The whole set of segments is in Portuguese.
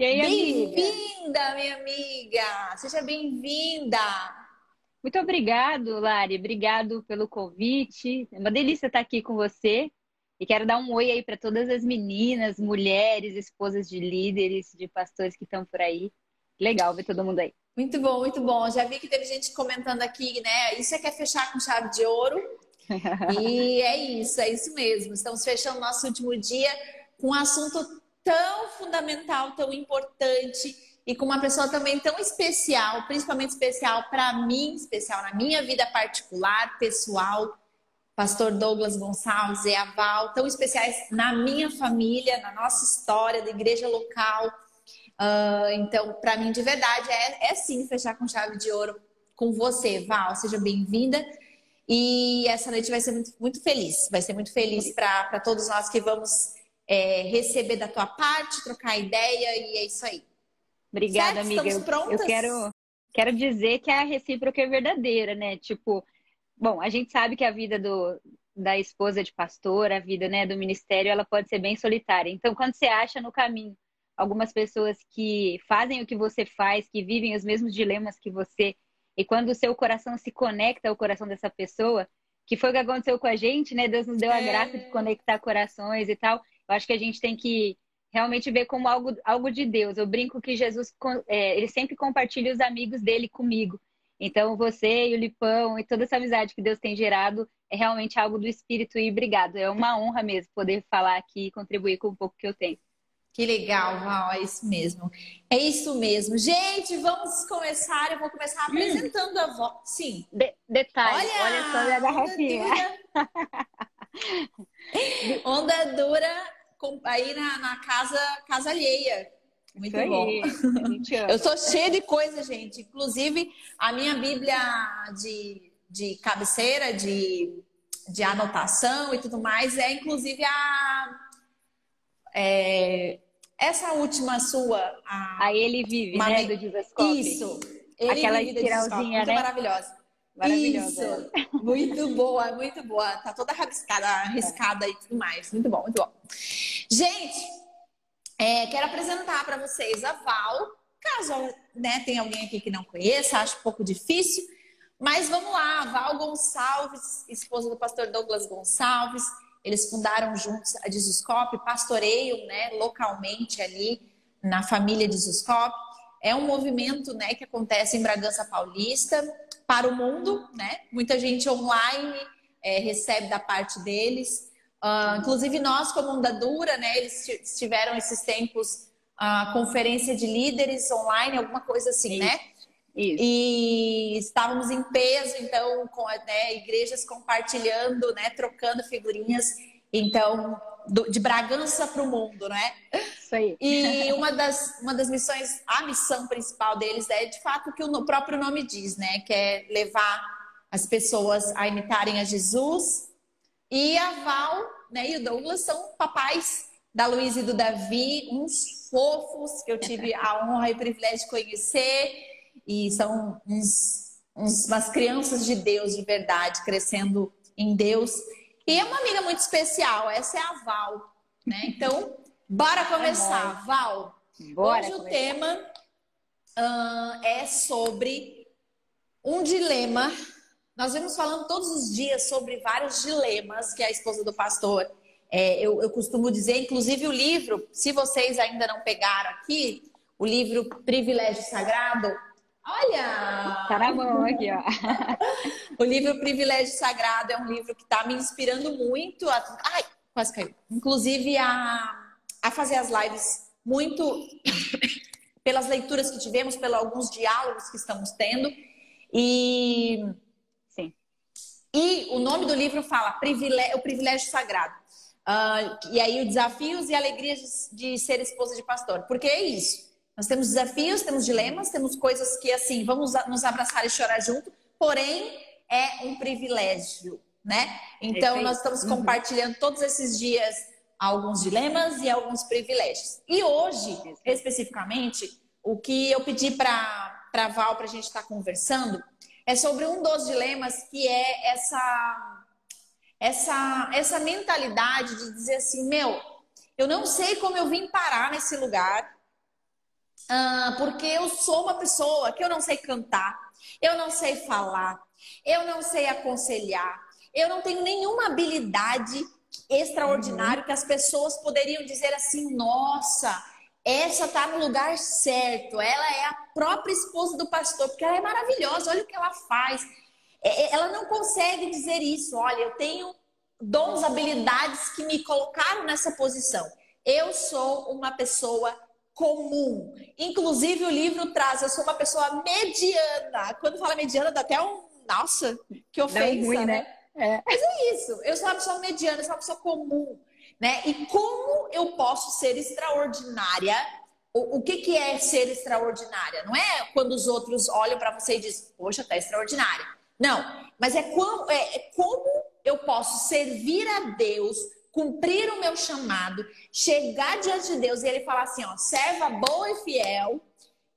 E aí, Bem-vinda, minha amiga! Seja bem-vinda! Muito obrigado, Lari. Obrigado pelo convite. É uma delícia estar aqui com você. E quero dar um oi aí para todas as meninas, mulheres, esposas de líderes, de pastores que estão por aí. Legal ver todo mundo aí. Muito bom, muito bom. Já vi que teve gente comentando aqui, né? Isso é quer fechar com chave de ouro. e é isso, é isso mesmo. Estamos fechando nosso último dia com um assunto tão fundamental, tão importante e com uma pessoa também tão especial, principalmente especial para mim, especial na minha vida particular, pessoal, pastor Douglas Gonçalves e a Val, tão especiais na minha família, na nossa história da igreja local. Uh, então, para mim, de verdade, é, é sim fechar com chave de ouro com você, Val. Seja bem-vinda. E essa noite vai ser muito, muito feliz, vai ser muito feliz para todos nós que vamos é, receber da tua parte, trocar ideia e é isso aí. Obrigada, certo? amiga. Estamos prontas? Eu, eu quero, quero dizer que a recíproca é verdadeira, né? Tipo, bom, a gente sabe que a vida do, da esposa de pastor, a vida né, do ministério, ela pode ser bem solitária. Então, quando você acha no caminho algumas pessoas que fazem o que você faz, que vivem os mesmos dilemas que você, e quando o seu coração se conecta ao coração dessa pessoa, que foi o que aconteceu com a gente, né? Deus nos deu a graça de é. conectar corações e tal. Eu acho que a gente tem que realmente ver como algo, algo de Deus. Eu brinco que Jesus, é, ele sempre compartilha os amigos dele comigo. Então, você e o Lipão e toda essa amizade que Deus tem gerado é realmente algo do Espírito e obrigado. É uma honra mesmo poder falar aqui e contribuir com um pouco que eu tenho. Que legal, Val, é isso mesmo. É isso mesmo. Gente, vamos começar. Eu vou começar hum. apresentando a voz. Sim. De detalhe, olha, olha só minha garrafinha. Onda dura aí na, na casa, casa alheia. Muito Isso bom. Eu sou cheia de coisa, gente. Inclusive, a minha Bíblia de, de cabeceira, de, de anotação e tudo mais, é inclusive a. É, essa última sua. A, a Ele Vive, uma, né? Do Divascope. Isso. Ele Aquela espiralzinha, né? maravilhosa. Isso. Muito boa, muito boa. Tá toda rabiscada, arriscada e tudo mais. Muito bom, muito bom. Gente, é, quero apresentar para vocês a Val. Caso né, tenha alguém aqui que não conheça, acho um pouco difícil. Mas vamos lá, Val Gonçalves, esposa do pastor Douglas Gonçalves. Eles fundaram juntos a Disuscope, pastoreiam né, localmente ali na família Disuscope. É um movimento né, que acontece em Bragança Paulista para o mundo, né? Muita gente online é, recebe da parte deles. Uh, inclusive nós, como Onda Dura, né? Eles tiveram esses tempos a uh, conferência de líderes online, alguma coisa assim, Isso. né? Isso. E estávamos em peso, então, com né, igrejas compartilhando, né, trocando figurinhas. Então, do, de Bragança para o mundo, né? Isso aí. E uma das, uma das missões, a missão principal deles é de fato o que o próprio nome diz, né? Que é levar as pessoas a imitarem a Jesus. E a Val né, e o Douglas são papais da Luísa e do Davi, uns fofos que eu tive a honra e o privilégio de conhecer. E são uns, uns, umas crianças de Deus de verdade, crescendo em Deus. E é uma amiga muito especial, essa é a Val. Né? Então, Bora começar, Val. Bora Hoje começar. o tema uh, é sobre um dilema. Nós vemos falando todos os dias sobre vários dilemas que a esposa do pastor. É, eu, eu costumo dizer, inclusive o livro, se vocês ainda não pegaram aqui, o livro Privilégio Sagrado, Olha! Tá na mão aqui, ó. o livro Privilégio Sagrado é um livro que está me inspirando muito. A... Ai, quase caiu. Inclusive a a fazer as lives muito pelas leituras que tivemos, pelos alguns diálogos que estamos tendo. E sim. E o nome do livro fala o privilégio sagrado. Uh, e aí, os desafios e alegrias de, de ser esposa de pastor. Porque é isso. Nós temos desafios, temos dilemas, temos coisas que, assim, vamos nos abraçar e chorar junto, porém, é um privilégio, né? Então, nós estamos uhum. compartilhando todos esses dias alguns dilemas e alguns privilégios. E hoje, especificamente, o que eu pedi para a Val para a gente estar tá conversando é sobre um dos dilemas que é essa, essa, essa mentalidade de dizer assim, meu, eu não sei como eu vim parar nesse lugar, ah, porque eu sou uma pessoa que eu não sei cantar, eu não sei falar, eu não sei aconselhar, eu não tenho nenhuma habilidade extraordinária uhum. que as pessoas poderiam dizer assim: nossa, essa tá no lugar certo, ela é a própria esposa do pastor, porque ela é maravilhosa, olha o que ela faz. É, é, ela não consegue dizer isso, olha, eu tenho dons, habilidades que me colocaram nessa posição. Eu sou uma pessoa comum. Inclusive, o livro traz, eu sou uma pessoa mediana. Quando fala mediana, dá até um. Nossa, que ofensa, ruim, né? né? É. Mas é isso. Eu sou uma pessoa mediana, eu sou uma pessoa comum. Né? E como eu posso ser extraordinária? O, o que, que é ser extraordinária? Não é quando os outros olham para você e dizem, poxa, tá extraordinária. Não, mas é como, é, é como eu posso servir a Deus cumprir o meu chamado, chegar diante de Deus e ele falar assim, ó, serva boa e fiel,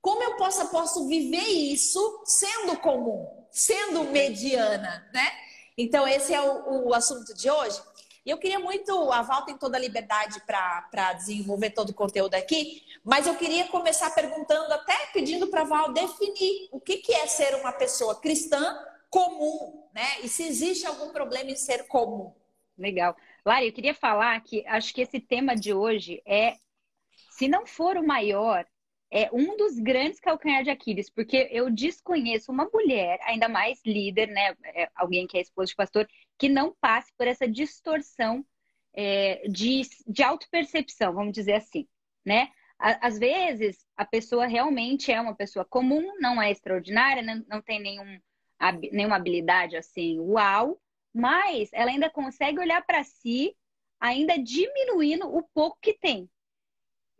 como eu posso, posso viver isso sendo comum, sendo mediana, né? Então, esse é o, o assunto de hoje. E eu queria muito, a Val tem toda a liberdade para desenvolver todo o conteúdo aqui, mas eu queria começar perguntando, até pedindo para a Val definir o que, que é ser uma pessoa cristã comum, né? E se existe algum problema em ser comum. Legal. Lari, eu queria falar que acho que esse tema de hoje é, se não for o maior, é um dos grandes calcanhar de Aquiles, porque eu desconheço uma mulher, ainda mais líder, né? É, alguém que é esposa de pastor, que não passe por essa distorção é, de, de autopercepção, vamos dizer assim, né? Às vezes, a pessoa realmente é uma pessoa comum, não é extraordinária, não, não tem nenhum, nenhuma habilidade assim, uau, mas ela ainda consegue olhar para si, ainda diminuindo o pouco que tem.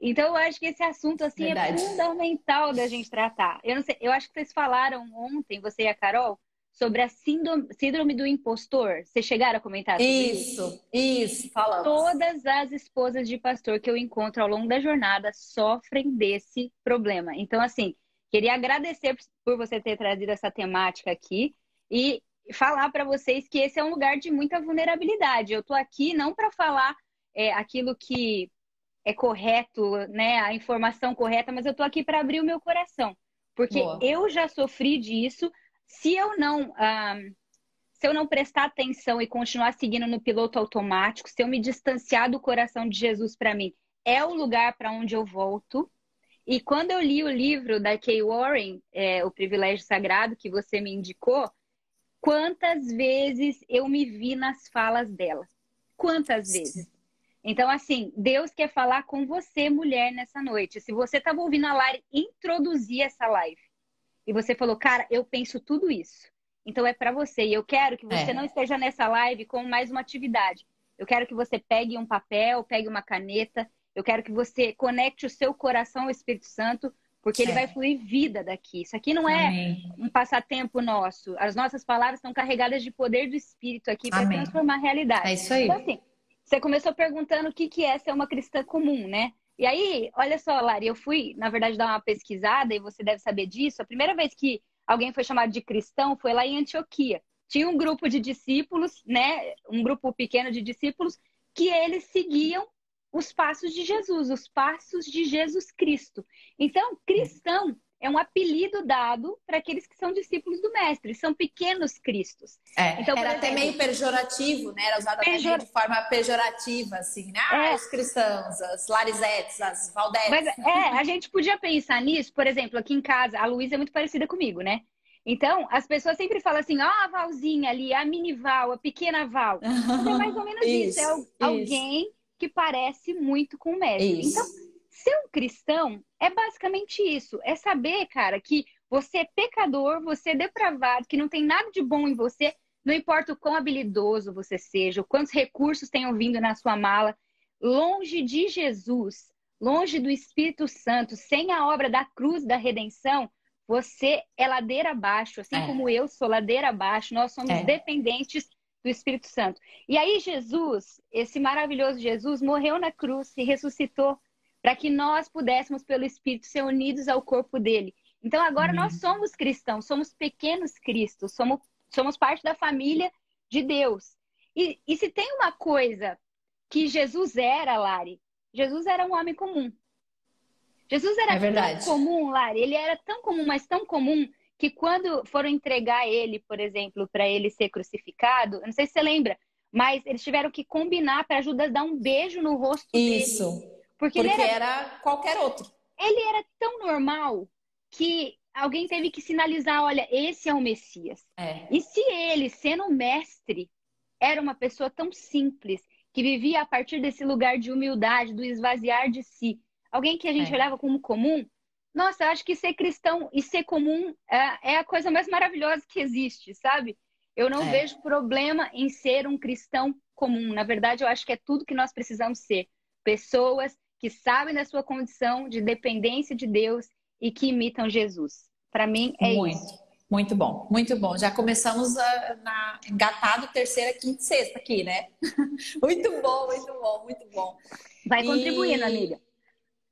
Então, eu acho que esse assunto assim é Verdade. é fundamental da gente tratar. Eu não sei, eu acho que vocês falaram ontem, você e a Carol, sobre a síndrome, síndrome do impostor. Vocês chegaram a comentar sobre isso? Isso, isso, falamos. Todas as esposas de pastor que eu encontro ao longo da jornada sofrem desse problema. Então, assim, queria agradecer por você ter trazido essa temática aqui e falar para vocês que esse é um lugar de muita vulnerabilidade. Eu estou aqui não para falar é, aquilo que é correto, né, a informação correta, mas eu estou aqui para abrir o meu coração, porque Boa. eu já sofri disso. Se eu não ah, se eu não prestar atenção e continuar seguindo no piloto automático, se eu me distanciar do coração de Jesus para mim, é o lugar para onde eu volto. E quando eu li o livro da Kay Warren, é, O Privilégio Sagrado, que você me indicou, quantas vezes eu me vi nas falas dela. Quantas vezes? Então, assim, Deus quer falar com você, mulher, nessa noite. Se você estava ouvindo a Lari introduzir essa live e você falou, cara, eu penso tudo isso. Então é para você. E eu quero que você é. não esteja nessa live com mais uma atividade. Eu quero que você pegue um papel, pegue uma caneta. Eu quero que você conecte o seu coração ao Espírito Santo porque ele vai fluir vida daqui. Isso aqui não é Amém. um passatempo nosso. As nossas palavras estão carregadas de poder do Espírito aqui para transformar a realidade. É isso aí. Então, assim, você começou perguntando o que, que é ser uma cristã comum, né? E aí, olha só, Lari, eu fui, na verdade, dar uma pesquisada, e você deve saber disso. A primeira vez que alguém foi chamado de cristão foi lá em Antioquia. Tinha um grupo de discípulos, né? Um grupo pequeno de discípulos, que eles seguiam os passos de Jesus, os passos de Jesus Cristo. Então, cristão é um apelido dado para aqueles que são discípulos do mestre, são pequenos cristos. É, então, era exemplo, até meio pejorativo, né? Era usado pejor... de forma pejorativa, assim, né? Ah, é. os cristãos, as Larisettes, as Valdetes. Mas é, a gente podia pensar nisso, por exemplo, aqui em casa, a Luísa é muito parecida comigo, né? Então, as pessoas sempre falam assim, ó, oh, a Valzinha ali, a mini Val, a pequena Val. Mas é mais ou menos isso, isso é isso. alguém que parece muito com o mestre. Isso. Então, ser um cristão é basicamente isso. É saber, cara, que você é pecador, você é depravado, que não tem nada de bom em você, não importa o quão habilidoso você seja, quantos recursos tenham vindo na sua mala, longe de Jesus, longe do Espírito Santo, sem a obra da cruz da redenção, você é ladeira abaixo, assim é. como eu sou ladeira abaixo, nós somos é. dependentes do Espírito Santo. E aí Jesus, esse maravilhoso Jesus, morreu na cruz e ressuscitou para que nós pudéssemos, pelo Espírito, ser unidos ao corpo dele. Então agora Amém. nós somos cristãos, somos pequenos cristos, somos, somos parte da família de Deus. E, e se tem uma coisa que Jesus era, Lari, Jesus era um homem comum. Jesus era é tão comum, Lari, ele era tão comum, mas tão comum que quando foram entregar ele, por exemplo, para ele ser crucificado, não sei se você lembra, mas eles tiveram que combinar para Judas dar um beijo no rosto Isso. dele. Porque, porque era... era qualquer outro. Ele era tão normal que alguém teve que sinalizar, olha, esse é o Messias. É. E se ele, sendo mestre, era uma pessoa tão simples, que vivia a partir desse lugar de humildade, do esvaziar de si, alguém que a gente é. olhava como comum, nossa, eu acho que ser cristão e ser comum é, é a coisa mais maravilhosa que existe, sabe? Eu não é. vejo problema em ser um cristão comum. Na verdade, eu acho que é tudo que nós precisamos ser. Pessoas que sabem da sua condição de dependência de Deus e que imitam Jesus. Para mim, é muito, isso. Muito bom, muito bom. Já começamos a, na engatado terceira, quinta e sexta aqui, né? muito bom, muito bom, muito bom. Vai e... contribuindo, amiga.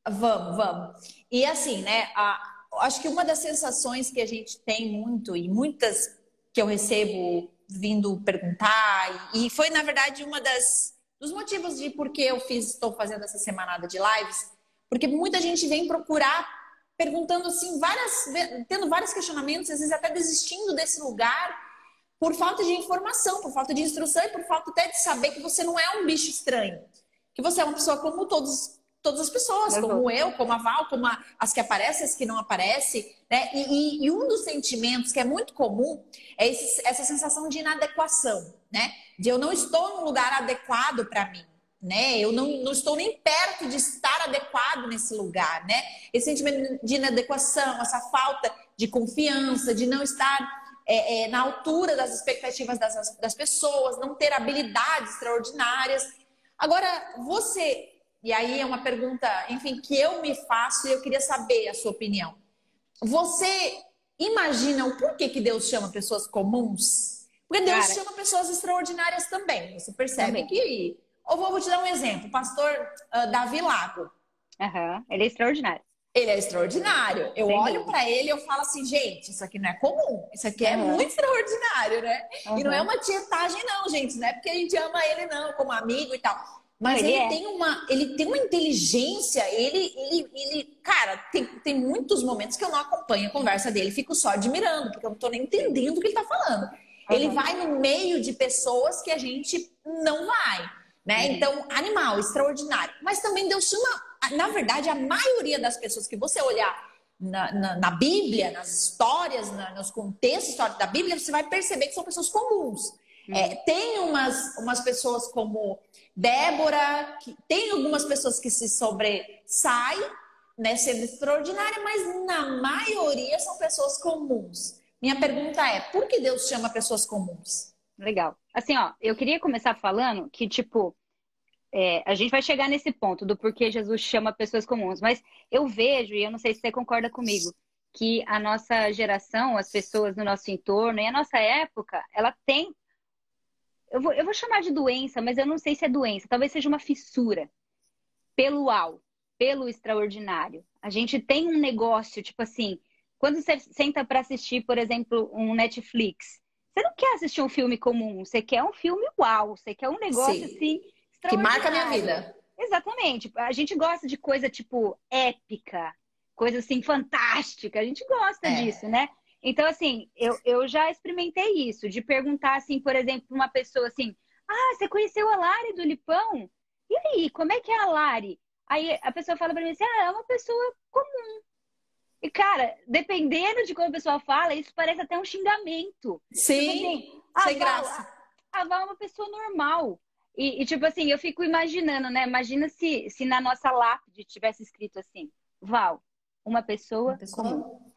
Vamos, vamos. E assim, né? A, acho que uma das sensações que a gente tem muito e muitas que eu recebo vindo perguntar e, e foi na verdade uma das dos motivos de por que eu fiz estou fazendo essa semanada de lives, porque muita gente vem procurar perguntando assim várias tendo vários questionamentos, às vezes até desistindo desse lugar por falta de informação, por falta de instrução e por falta até de saber que você não é um bicho estranho, que você é uma pessoa como todos todas as pessoas, como eu, como a Val, como a, as que aparecem, as que não aparecem, né? E, e, e, um dos sentimentos que é muito comum é esse, essa sensação de inadequação, né? De eu não estou num lugar adequado para mim, né? Eu não, não estou nem perto de estar adequado nesse lugar, né? Esse sentimento de inadequação, essa falta de confiança, de não estar é, é, na altura das expectativas das, das pessoas, não ter habilidades extraordinárias. Agora, você e aí é uma pergunta, enfim, que eu me faço e eu queria saber a sua opinião. Você imagina o porquê que Deus chama pessoas comuns? Porque Deus Cara, chama pessoas extraordinárias também. Você percebe também. que. Ou vou, vou te dar um exemplo. O pastor uh, Davi Lago. Uhum. Ele é extraordinário. Ele é extraordinário. Eu Sem olho para ele e eu falo assim, gente, isso aqui não é comum. Isso aqui é uhum. muito extraordinário, né? Uhum. E não é uma tietagem, não, gente. Não é porque a gente ama ele, não, como amigo e tal. Mas ele, ele é. tem uma, ele tem uma inteligência, ele, ele, ele cara, tem, tem muitos momentos que eu não acompanho a conversa dele, fico só admirando, porque eu não tô nem entendendo o que ele tá falando. Uhum. Ele vai no meio de pessoas que a gente não vai, né? Uhum. Então, animal, extraordinário. Mas também Deus chama, na verdade, a maioria das pessoas que você olhar na, na, na Bíblia, nas histórias, na, nos contextos históricos da Bíblia, você vai perceber que são pessoas comuns. Uhum. É, tem umas, umas pessoas como Débora, que, tem algumas pessoas que se sobressaem, né, sendo extraordinária, mas na maioria são pessoas comuns. Minha pergunta é, por que Deus chama pessoas comuns? Legal. Assim, ó, eu queria começar falando que, tipo, é, a gente vai chegar nesse ponto do porquê Jesus chama pessoas comuns, mas eu vejo, e eu não sei se você concorda comigo, que a nossa geração, as pessoas no nosso entorno e a nossa época, ela tem eu vou, eu vou chamar de doença, mas eu não sei se é doença. Talvez seja uma fissura pelo uau, pelo extraordinário. A gente tem um negócio, tipo assim, quando você senta para assistir, por exemplo, um Netflix, você não quer assistir um filme comum, você quer um filme uau, você quer um negócio Sim. assim que marca a minha vida. Exatamente. A gente gosta de coisa tipo épica, coisa assim fantástica. A gente gosta é. disso, né? Então, assim, eu, eu já experimentei isso, de perguntar, assim, por exemplo, uma pessoa assim, ah, você conheceu a Lari do Lipão? E aí, como é que é a Lari? Aí a pessoa fala pra mim assim, ah, é uma pessoa comum. E, cara, dependendo de como a pessoa fala, isso parece até um xingamento. Sim, tipo assim, sem Val, graça. A Val é uma pessoa normal. E, e, tipo assim, eu fico imaginando, né? Imagina se, se na nossa lápide tivesse escrito assim, Val, uma pessoa, uma pessoa comum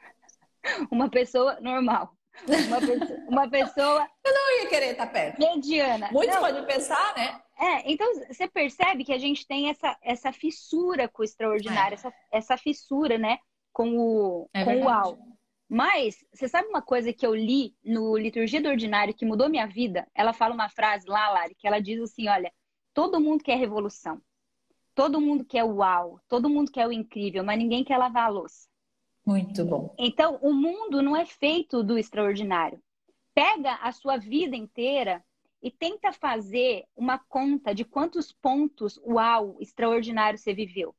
uma pessoa normal. Uma, pessoa, uma pessoa. Eu não ia querer estar perto. Mediana. Muitos podem pensar, né? É, então você percebe que a gente tem essa, essa fissura com o extraordinário, é. essa, essa fissura, né? Com o, é com o UAU. Mas, você sabe uma coisa que eu li no Liturgia do Ordinário que mudou minha vida? Ela fala uma frase lá, Lari, que ela diz assim: olha, todo mundo quer revolução. Todo mundo quer o uau, todo mundo quer o incrível, mas ninguém quer lavar a louça. Muito bom. Então, o mundo não é feito do extraordinário. Pega a sua vida inteira e tenta fazer uma conta de quantos pontos, uau, extraordinário você viveu.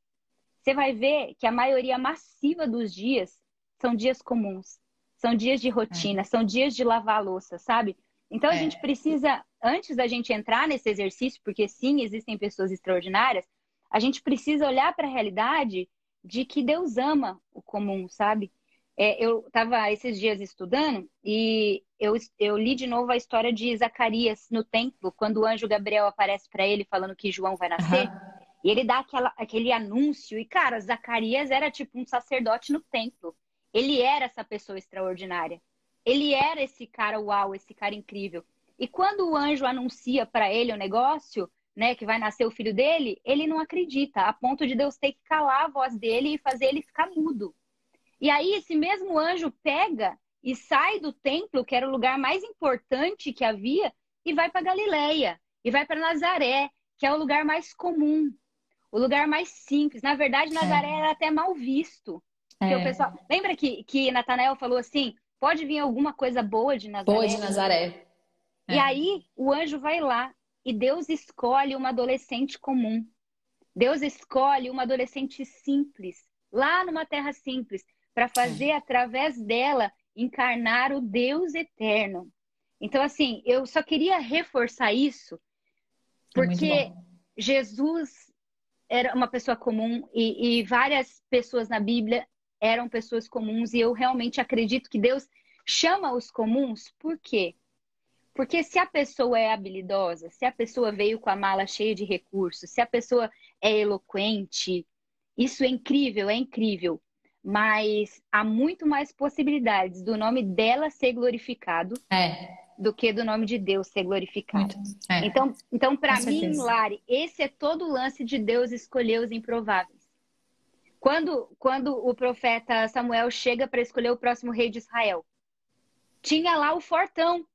Você vai ver que a maioria massiva dos dias são dias comuns, são dias de rotina, é. são dias de lavar louça, sabe? Então a é. gente precisa, antes da gente entrar nesse exercício, porque sim, existem pessoas extraordinárias, a gente precisa olhar para a realidade de que Deus ama o comum, sabe? É, eu estava esses dias estudando e eu, eu li de novo a história de Zacarias no templo, quando o anjo Gabriel aparece para ele falando que João vai nascer. Uhum. E ele dá aquela, aquele anúncio. E, cara, Zacarias era tipo um sacerdote no templo. Ele era essa pessoa extraordinária. Ele era esse cara uau, esse cara incrível. E quando o anjo anuncia para ele o negócio, né, que vai nascer o filho dele, ele não acredita, a ponto de Deus ter que calar a voz dele e fazer ele ficar mudo. E aí esse mesmo anjo pega e sai do templo, que era o lugar mais importante que havia, e vai para Galileia, e vai para Nazaré, que é o lugar mais comum, o lugar mais simples. Na verdade, Nazaré é. era até mal visto. É. o pessoal... Lembra que, que Natanael falou assim: pode vir alguma coisa boa de Nazaré? Boa de Nazaré. E é. aí o anjo vai lá e Deus escolhe uma adolescente comum. Deus escolhe uma adolescente simples, lá numa terra simples, para fazer através dela encarnar o Deus eterno. Então, assim, eu só queria reforçar isso, é porque é Jesus era uma pessoa comum e, e várias pessoas na Bíblia eram pessoas comuns, e eu realmente acredito que Deus chama os comuns, por quê? Porque se a pessoa é habilidosa, se a pessoa veio com a mala cheia de recursos, se a pessoa é eloquente, isso é incrível, é incrível. Mas há muito mais possibilidades do nome dela ser glorificado é. Do que do nome de Deus ser glorificado. É. Então, então para mim, Lari, esse é todo o lance de Deus escolher os improváveis. Quando, quando o profeta Samuel chega para escolher o próximo rei de Israel, tinha lá o fortão,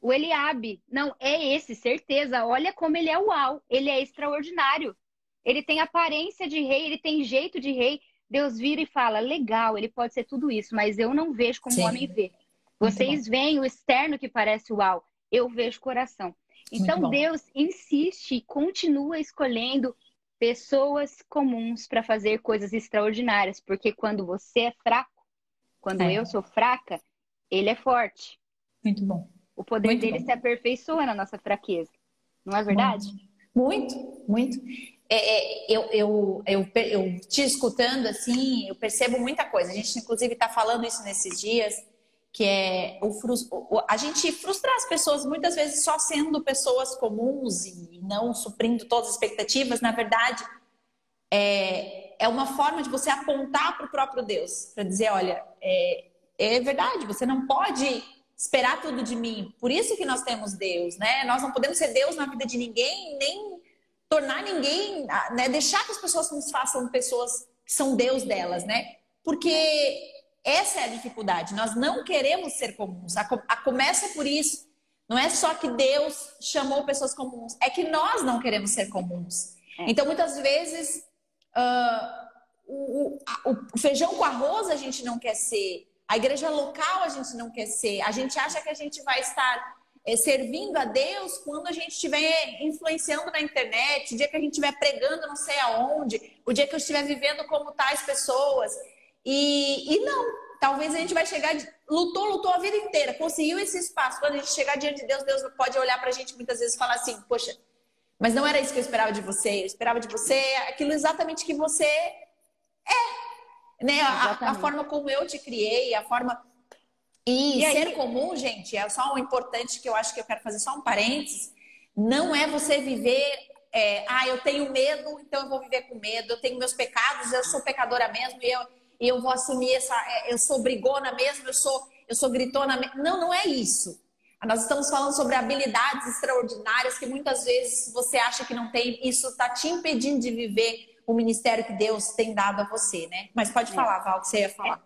o Eliabe. Não, é esse, certeza. Olha como ele é uau. Ele é extraordinário. Ele tem aparência de rei, ele tem jeito de rei. Deus vira e fala: legal, ele pode ser tudo isso, mas eu não vejo como o homem vê. Vocês veem o externo que parece uau, eu vejo o coração. Então Deus insiste e continua escolhendo pessoas comuns para fazer coisas extraordinárias, porque quando você é fraco, quando é. eu sou fraca, ele é forte. Muito bom. O poder muito dele bom. se aperfeiçoa na nossa fraqueza. Não é verdade? Muito, muito. É, é, eu, eu, eu, eu te escutando assim, eu percebo muita coisa. A gente, inclusive, está falando isso nesses dias, que é o, a gente frustrar as pessoas muitas vezes só sendo pessoas comuns e não suprindo todas as expectativas. Na verdade, é, é uma forma de você apontar para o próprio Deus, para dizer: olha, é, é verdade, você não pode esperar tudo de mim. Por isso que nós temos Deus, né? Nós não podemos ser Deus na vida de ninguém, nem tornar ninguém, né? Deixar que as pessoas nos façam pessoas que são Deus delas, né? Porque essa é a dificuldade. Nós não queremos ser comuns. A, a começa por isso. Não é só que Deus chamou pessoas comuns, é que nós não queremos ser comuns. É. Então, muitas vezes, uh, o, o, o feijão com arroz a gente não quer ser. A igreja local a gente não quer ser. A gente acha que a gente vai estar é, servindo a Deus quando a gente estiver influenciando na internet, o dia que a gente estiver pregando não sei aonde, o dia que eu estiver vivendo como tais pessoas. E, e não, talvez a gente vai chegar, lutou, lutou a vida inteira, conseguiu esse espaço. Quando a gente chegar diante de Deus, Deus pode olhar pra gente muitas vezes e falar assim: Poxa, mas não era isso que eu esperava de você. Eu esperava de você aquilo exatamente que você é né? A, a, forma como eu te criei, a forma. E, e ser aí... comum, gente, é só um importante que eu acho que eu quero fazer só um parênteses. Não é você viver. É, ah, eu tenho medo, então eu vou viver com medo. Eu tenho meus pecados, eu sou pecadora mesmo e eu, e eu vou assumir essa. É, eu sou brigona mesmo, eu sou, eu sou gritona mesmo. Não, não é isso. Nós estamos falando sobre habilidades extraordinárias que muitas vezes você acha que não tem. Isso está te impedindo de viver o ministério que Deus tem dado a você, né? Mas pode é. falar, Val, que você ia falar.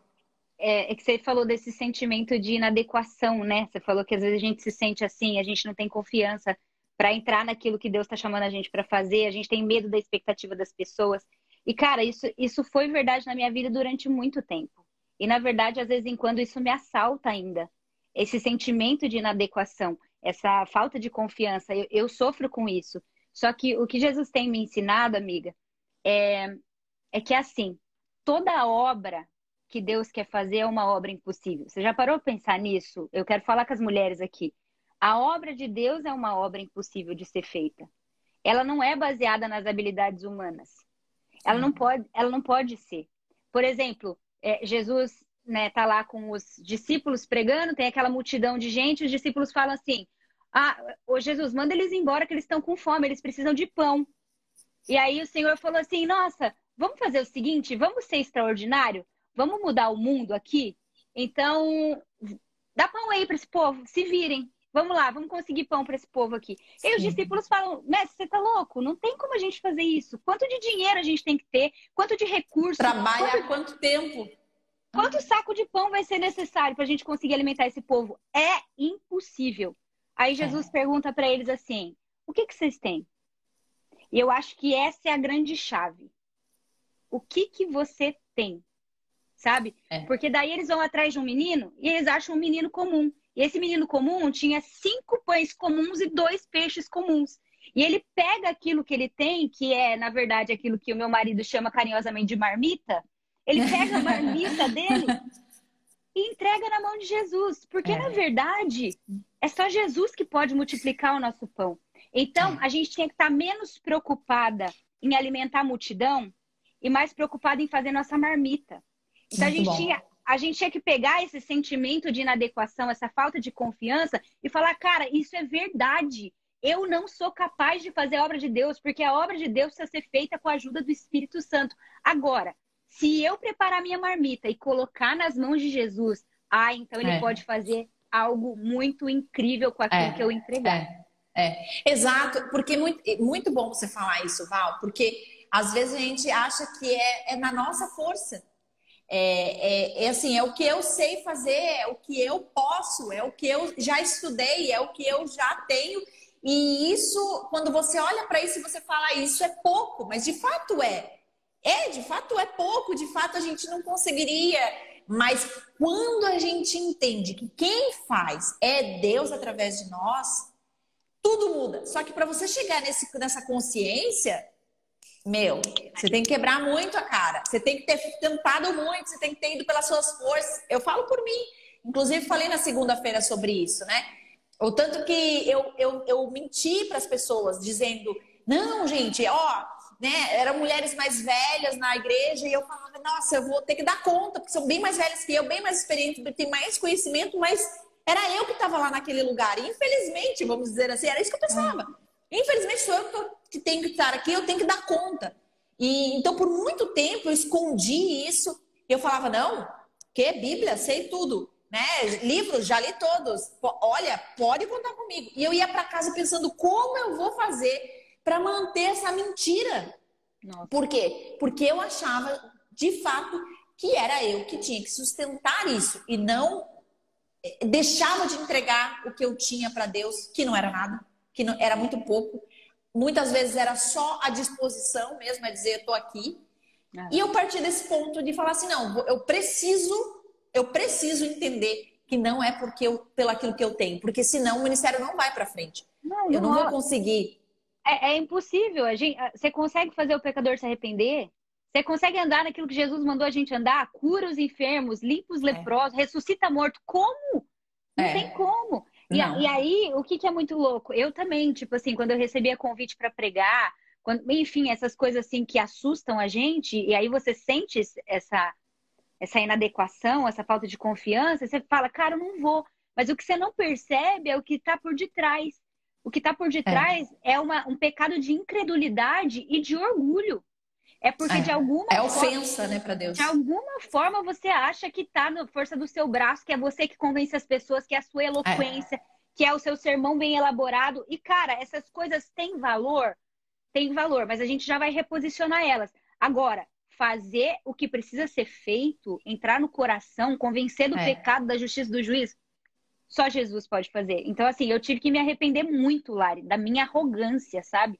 É, é, que você falou desse sentimento de inadequação, né? Você falou que às vezes a gente se sente assim, a gente não tem confiança para entrar naquilo que Deus está chamando a gente para fazer, a gente tem medo da expectativa das pessoas. E, cara, isso, isso foi verdade na minha vida durante muito tempo. E, na verdade, às vezes em quando isso me assalta ainda. Esse sentimento de inadequação, essa falta de confiança, eu, eu sofro com isso. Só que o que Jesus tem me ensinado, amiga, é é que assim, toda obra que Deus quer fazer é uma obra impossível. Você já parou para pensar nisso? Eu quero falar com as mulheres aqui. A obra de Deus é uma obra impossível de ser feita. Ela não é baseada nas habilidades humanas. Ela não pode, ela não pode ser. Por exemplo, é, Jesus né, tá lá com os discípulos pregando, tem aquela multidão de gente, os discípulos falam assim: Ah, ô Jesus, manda eles embora que eles estão com fome, eles precisam de pão. E aí o Senhor falou assim: Nossa, vamos fazer o seguinte, vamos ser extraordinário, vamos mudar o mundo aqui. Então, dá pão aí para esse povo, se virem. Vamos lá, vamos conseguir pão para esse povo aqui. Sim. E os discípulos falam: Mestre, você tá louco? Não tem como a gente fazer isso. Quanto de dinheiro a gente tem que ter? Quanto de recursos? Trabalha quanto... quanto tempo? Quanto saco de pão vai ser necessário para a gente conseguir alimentar esse povo? É impossível. Aí Jesus é. pergunta para eles assim: O que, que vocês têm? E eu acho que essa é a grande chave. O que que você tem? Sabe? É. Porque daí eles vão atrás de um menino e eles acham um menino comum. E esse menino comum tinha cinco pães comuns e dois peixes comuns. E ele pega aquilo que ele tem, que é, na verdade, aquilo que o meu marido chama carinhosamente de marmita. Ele pega a marmita dele e entrega na mão de Jesus. Porque, é. na verdade, é só Jesus que pode multiplicar o nosso pão. Então, é. a gente tinha que estar menos preocupada em alimentar a multidão e mais preocupada em fazer nossa marmita. Então, Muito a gente tinha a gente tinha que pegar esse sentimento de inadequação, essa falta de confiança e falar, cara, isso é verdade. Eu não sou capaz de fazer a obra de Deus, porque a obra de Deus precisa ser feita com a ajuda do Espírito Santo. Agora, se eu preparar minha marmita e colocar nas mãos de Jesus, ah, então ele é. pode fazer algo muito incrível com aquilo é. que eu entregar. É. é. Exato, porque é muito, muito bom você falar isso, Val, porque às vezes a gente acha que é, é na nossa força. É, é, é, assim, é o que eu sei fazer, é o que eu posso, é o que eu já estudei, é o que eu já tenho. E isso, quando você olha para isso e você fala, isso é pouco, mas de fato é. É, de fato é pouco, de fato a gente não conseguiria. Mas quando a gente entende que quem faz é Deus através de nós, tudo muda. Só que para você chegar nesse, nessa consciência, meu, você tem que quebrar muito a cara. Você tem que ter tentado muito, você tem que ter ido pelas suas forças. Eu falo por mim. Inclusive, falei na segunda-feira sobre isso, né? O tanto que eu, eu, eu menti para as pessoas, dizendo: não, gente, ó, né? Eram mulheres mais velhas na igreja e eu falava: nossa, eu vou ter que dar conta, porque são bem mais velhas que eu, bem mais experientes, têm mais conhecimento, mas era eu que estava lá naquele lugar. E infelizmente, vamos dizer assim, era isso que eu pensava. Infelizmente, sou eu que tô que tenho que estar aqui, eu tenho que dar conta. E então, por muito tempo, eu escondi isso. Eu falava, não, que Bíblia, sei tudo. Né? Livros, já li todos. Olha, pode contar comigo. E eu ia para casa pensando como eu vou fazer para manter essa mentira. Nossa. Por quê? Porque eu achava, de fato, que era eu que tinha que sustentar isso e não eh, deixava de entregar o que eu tinha para Deus, que não era nada, que não, era muito pouco, Muitas vezes era só a disposição mesmo, é dizer, eu tô aqui. É. E eu parti desse ponto de falar assim, não, eu preciso, eu preciso entender que não é porque eu, pelo aquilo que eu tenho, porque senão o ministério não vai para frente. Não, eu não, não vou conseguir. É, é impossível. A gente, você consegue fazer o pecador se arrepender? Você consegue andar naquilo que Jesus mandou a gente andar? Cura os enfermos, limpa os é. leprosos, é. ressuscita morto. Como? Não é. tem como. E, e, aí, o que, que é muito louco? Eu também, tipo assim, quando eu recebia convite para pregar, quando, enfim, essas coisas assim que assustam a gente, e aí você sente essa, essa inadequação, essa falta de confiança, você fala, cara, eu não vou. Mas o que você não percebe é o que está por detrás. O que está por detrás é, é uma, um pecado de incredulidade e de orgulho. É porque é, de alguma É ofensa, forma, né, para Deus. De alguma forma você acha que tá na força do seu braço, que é você que convence as pessoas, que é a sua eloquência, é. que é o seu sermão bem elaborado. E, cara, essas coisas têm valor? Tem valor, mas a gente já vai reposicionar elas. Agora, fazer o que precisa ser feito, entrar no coração, convencer do é. pecado, da justiça do juiz, só Jesus pode fazer. Então, assim, eu tive que me arrepender muito, Lari, da minha arrogância, sabe?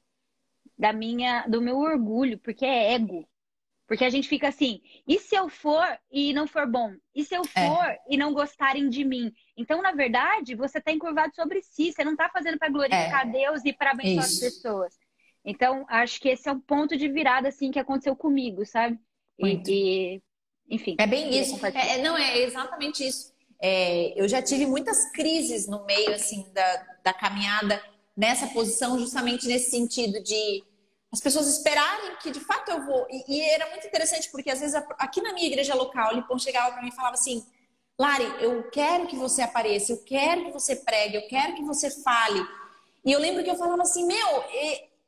Da minha, do meu orgulho, porque é ego. Porque a gente fica assim, e se eu for e não for bom? E se eu é. for é. e não gostarem de mim? Então, na verdade, você está encurvado sobre si, você não está fazendo para glorificar é. Deus e para abençoar Isso. as pessoas. Então, acho que esse é um ponto de virada, assim, que aconteceu comigo, sabe? Muito. E, e enfim. É bem isso. É, não, é exatamente isso. É, eu já tive muitas crises no meio, assim, da, da caminhada nessa posição, justamente nesse sentido de as pessoas esperarem que de fato eu vou. E, e era muito interessante, porque às vezes aqui na minha igreja local, o Lipão chegava para mim e falava assim: Lari, eu quero que você apareça, eu quero que você pregue, eu quero que você fale. E eu lembro que eu falava assim: Meu,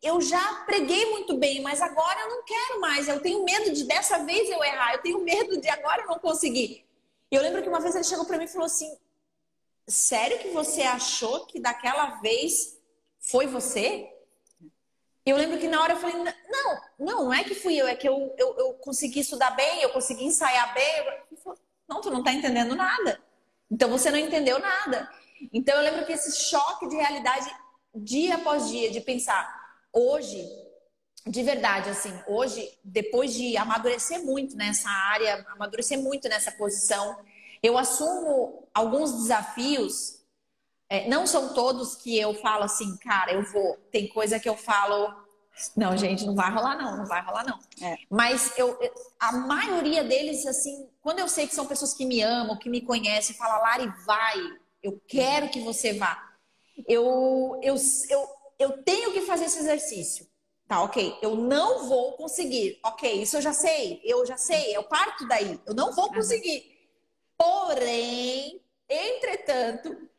eu já preguei muito bem, mas agora eu não quero mais. Eu tenho medo de dessa vez eu errar, eu tenho medo de agora eu não conseguir. E eu lembro que uma vez ele chegou para mim e falou assim: Sério que você achou que daquela vez foi você? Eu lembro que na hora eu falei: Não, não, não é que fui eu, é que eu, eu, eu consegui estudar bem, eu consegui ensaiar bem. Ele não, tu não está entendendo nada. Então você não entendeu nada. Então eu lembro que esse choque de realidade, dia após dia, de pensar hoje, de verdade, assim, hoje, depois de amadurecer muito nessa área, amadurecer muito nessa posição, eu assumo alguns desafios. É, não são todos que eu falo assim, cara, eu vou. Tem coisa que eu falo, não, gente, não vai rolar não, não vai rolar não. É. Mas eu, a maioria deles, assim, quando eu sei que são pessoas que me amam, que me conhecem, fala, Lari, vai, eu quero que você vá. Eu, eu, eu, eu tenho que fazer esse exercício. Tá, ok. Eu não vou conseguir. Ok, isso eu já sei. Eu já sei. Eu parto daí. Eu não vou conseguir. Porém, entretanto,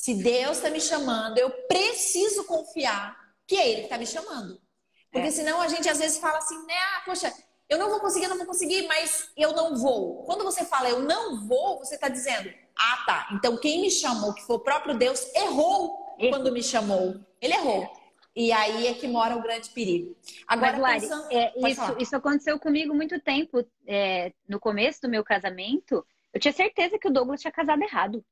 se Deus está me chamando, eu preciso confiar que é Ele que está me chamando. Porque é. senão a gente às vezes fala assim, né? Ah, poxa, eu não vou conseguir, eu não vou conseguir, mas eu não vou. Quando você fala eu não vou, você está dizendo, ah, tá. Então quem me chamou, que foi o próprio Deus, errou quando me chamou. Ele errou. E aí é que mora o grande perigo. Agora, Mas, Lari, pensando... é, isso, isso, aconteceu comigo muito tempo. É, no começo do meu casamento, eu tinha certeza que o Douglas tinha casado errado.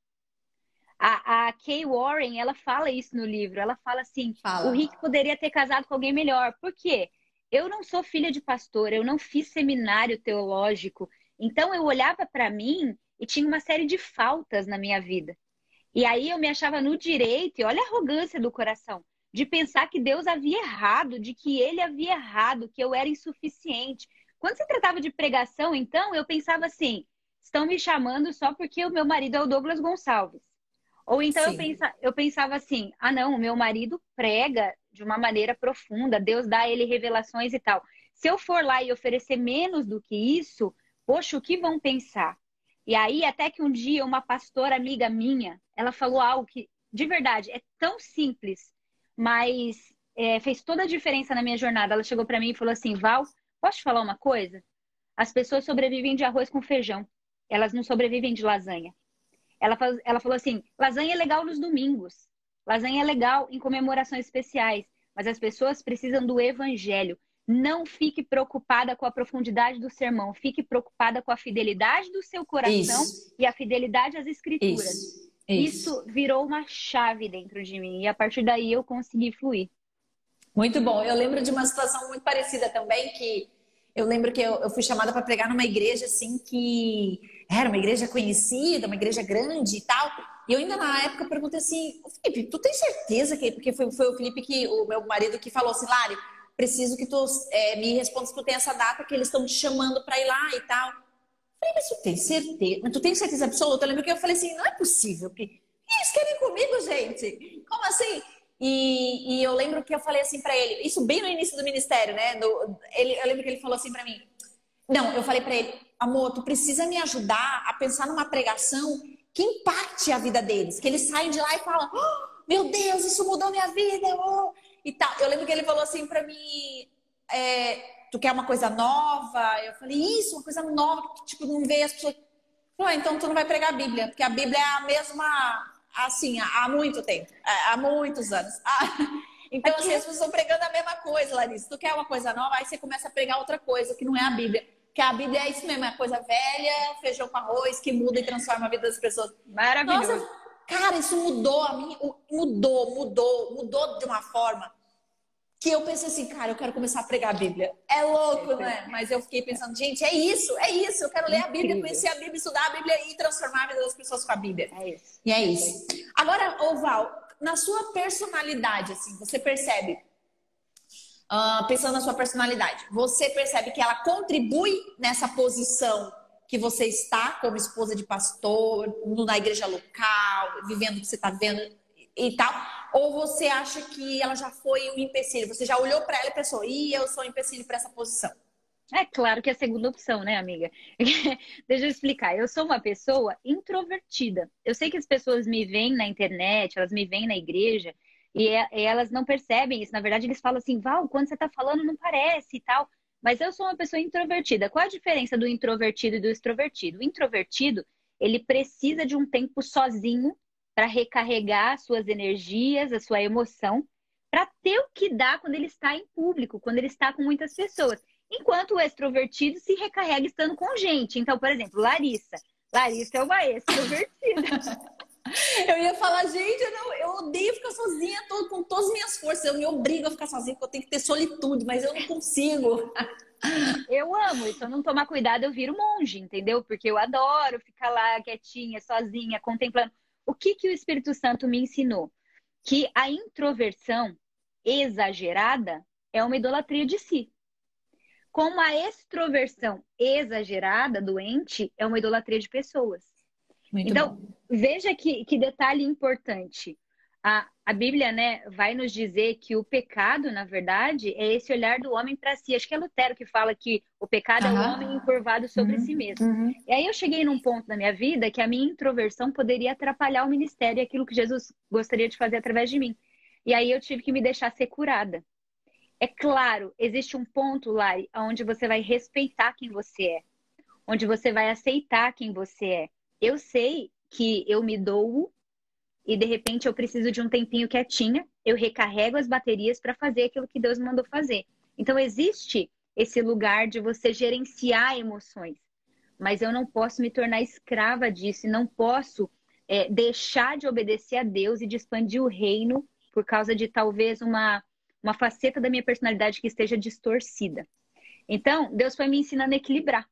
A, a Kay Warren, ela fala isso no livro. Ela fala assim: fala. o Rick poderia ter casado com alguém melhor. Por quê? Eu não sou filha de pastor, eu não fiz seminário teológico. Então eu olhava para mim e tinha uma série de faltas na minha vida. E aí eu me achava no direito, e olha a arrogância do coração, de pensar que Deus havia errado, de que ele havia errado, que eu era insuficiente. Quando se tratava de pregação, então, eu pensava assim: estão me chamando só porque o meu marido é o Douglas Gonçalves. Ou então eu, pensa, eu pensava assim: ah, não, o meu marido prega de uma maneira profunda, Deus dá a ele revelações e tal. Se eu for lá e oferecer menos do que isso, poxa, o que vão pensar? E aí, até que um dia, uma pastora amiga minha, ela falou algo que, de verdade, é tão simples, mas é, fez toda a diferença na minha jornada. Ela chegou para mim e falou assim: Val, posso te falar uma coisa? As pessoas sobrevivem de arroz com feijão, elas não sobrevivem de lasanha. Ela, ela falou assim: lasanha é legal nos domingos, lasanha é legal em comemorações especiais, mas as pessoas precisam do evangelho. Não fique preocupada com a profundidade do sermão, fique preocupada com a fidelidade do seu coração Isso. e a fidelidade às escrituras. Isso. Isso. Isso virou uma chave dentro de mim e a partir daí eu consegui fluir. Muito bom. Eu lembro de uma situação muito parecida também que eu lembro que eu, eu fui chamada para pregar numa igreja assim que era uma igreja conhecida, uma igreja grande e tal. E eu ainda na época perguntei assim, Felipe, tu tem certeza que porque foi, foi o Felipe que o meu marido que falou assim, Lari, preciso que tu é, me responda se tu tem essa data que eles estão te chamando para ir lá e tal. Eu falei, mas tu tem certeza? Mas tu tem certeza absoluta? Eu lembro que eu falei assim, não é possível. Que... Eles querem comigo, gente? Como assim? E, e eu lembro que eu falei assim para ele, isso bem no início do ministério, né? No, ele, eu lembro que ele falou assim para mim. Não, eu falei para ele, amor, tu precisa me ajudar a pensar numa pregação que impacte a vida deles, que eles saem de lá e falam, oh, meu Deus, isso mudou minha vida. Oh e tal. Eu lembro que ele falou assim para mim: é, tu quer uma coisa nova? Eu falei, isso, uma coisa nova, que tipo, não vê as pessoas. Ah, então tu não vai pregar a Bíblia, porque a Bíblia é a mesma, assim, há muito tempo, é, há muitos anos. então, assim, as pessoas estão pregando a mesma coisa, Larissa. Tu quer uma coisa nova, aí você começa a pregar outra coisa, que não é a Bíblia. Porque a Bíblia é isso mesmo, é coisa velha, feijão com arroz, que muda e transforma a vida das pessoas. Maravilhoso. Nossa, cara, isso mudou a mim, mudou, mudou, mudou de uma forma que eu pensei assim, cara, eu quero começar a pregar a Bíblia. É louco, né? Mas eu fiquei pensando, gente, é isso, é isso. Eu quero ler a Bíblia, conhecer a Bíblia, estudar a Bíblia e transformar a vida das pessoas com a Bíblia. É isso. E é isso. Agora, Oval, na sua personalidade, assim, você percebe uh, pensando na sua personalidade, você percebe que ela contribui nessa posição que você está como esposa de pastor, na igreja local, vivendo o que você está vendo e tal? Ou você acha que ela já foi um empecilho? Você já olhou para ela e pensou, ih, eu sou um empecilho para essa posição? É claro que é a segunda opção, né, amiga? Deixa eu explicar. Eu sou uma pessoa introvertida. Eu sei que as pessoas me veem na internet, elas me veem na igreja, e, é, e elas não percebem isso. Na verdade, eles falam assim, Val, quando você tá falando, não parece e tal. Mas eu sou uma pessoa introvertida. Qual a diferença do introvertido e do extrovertido? O introvertido, ele precisa de um tempo sozinho para recarregar suas energias, a sua emoção, para ter o que dá quando ele está em público, quando ele está com muitas pessoas. Enquanto o extrovertido se recarrega estando com gente. Então, por exemplo, Larissa. Larissa é uma extrovertida. Eu ia falar, gente, eu, não, eu odeio ficar sozinha tô, com todas as minhas forças. Eu me obrigo a ficar sozinha porque eu tenho que ter solitude, mas eu não consigo. Eu amo, e se eu não tomar cuidado, eu viro monge, entendeu? Porque eu adoro ficar lá quietinha, sozinha, contemplando. O que, que o Espírito Santo me ensinou? Que a introversão exagerada é uma idolatria de si como a extroversão exagerada, doente, é uma idolatria de pessoas. Muito então, bom. veja que, que detalhe importante. A, a Bíblia né, vai nos dizer que o pecado, na verdade, é esse olhar do homem para si. Acho que é Lutero que fala que o pecado é o homem encurvado sobre uhum, si mesmo. Uhum. E aí eu cheguei num ponto na minha vida que a minha introversão poderia atrapalhar o ministério e aquilo que Jesus gostaria de fazer através de mim. E aí eu tive que me deixar ser curada. É claro, existe um ponto, Lari, onde você vai respeitar quem você é, onde você vai aceitar quem você é. Eu sei que eu me dou e de repente eu preciso de um tempinho quietinha, eu recarrego as baterias para fazer aquilo que Deus mandou fazer. Então existe esse lugar de você gerenciar emoções, mas eu não posso me tornar escrava disso e não posso é, deixar de obedecer a Deus e de expandir o reino por causa de talvez uma uma faceta da minha personalidade que esteja distorcida. Então, Deus foi me ensinando a equilibrar.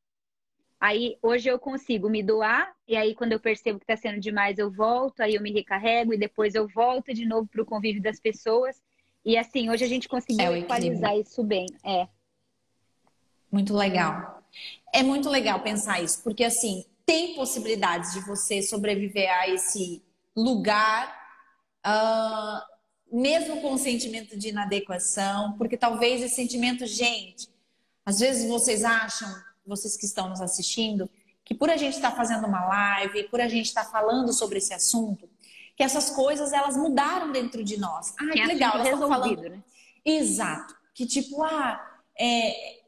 Aí, hoje eu consigo me doar, e aí, quando eu percebo que está sendo demais, eu volto, aí eu me recarrego, e depois eu volto de novo para o convívio das pessoas. E assim, hoje a gente conseguiu é equalizar isso bem. É. Muito legal. É muito legal pensar isso, porque assim, tem possibilidades de você sobreviver a esse lugar uh, mesmo com o sentimento de inadequação, porque talvez esse sentimento, gente, às vezes vocês acham, vocês que estão nos assistindo, que por a gente estar tá fazendo uma live, por a gente estar tá falando sobre esse assunto, que essas coisas elas mudaram dentro de nós. Ah, que, que legal, elas estão falando. Né? Exato. Que tipo, ah, é,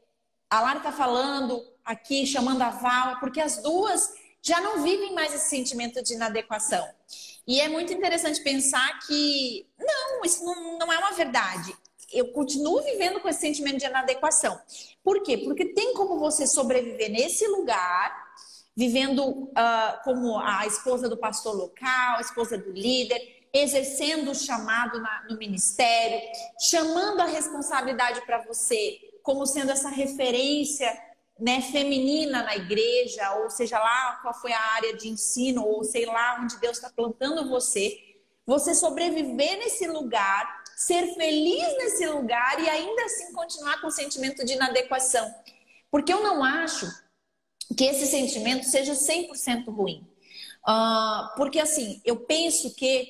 a Lara está falando aqui, chamando a Val, porque as duas já não vivem mais esse sentimento de inadequação. E é muito interessante pensar que, não, isso não, não é uma verdade. Eu continuo vivendo com esse sentimento de inadequação. Por quê? Porque tem como você sobreviver nesse lugar, vivendo uh, como a esposa do pastor local, a esposa do líder, exercendo o chamado na, no ministério, chamando a responsabilidade para você como sendo essa referência né, feminina na igreja, ou seja lá qual foi a área de ensino, ou sei lá onde Deus está plantando você, você sobreviver nesse lugar, ser feliz nesse lugar e ainda assim continuar com o sentimento de inadequação. Porque eu não acho que esse sentimento seja 100% ruim. Uh, porque assim, eu penso que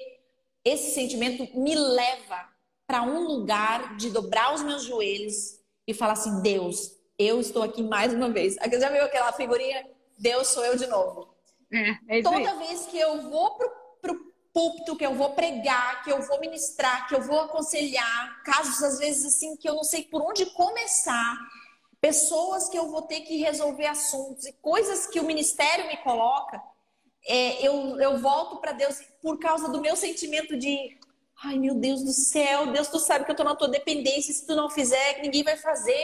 esse sentimento me leva para um lugar de dobrar os meus joelhos e falar assim: Deus, eu estou aqui mais uma vez. Já viu aquela figurinha? Deus sou eu de novo. É, é Toda vez que eu vou pro, pro púlpito, que eu vou pregar, que eu vou ministrar, que eu vou aconselhar, casos às vezes assim que eu não sei por onde começar, pessoas que eu vou ter que resolver assuntos e coisas que o ministério me coloca, é, eu, eu volto para Deus por causa do meu sentimento de ai meu Deus do céu, Deus, tu sabe que eu estou na tua dependência, se tu não fizer, ninguém vai fazer.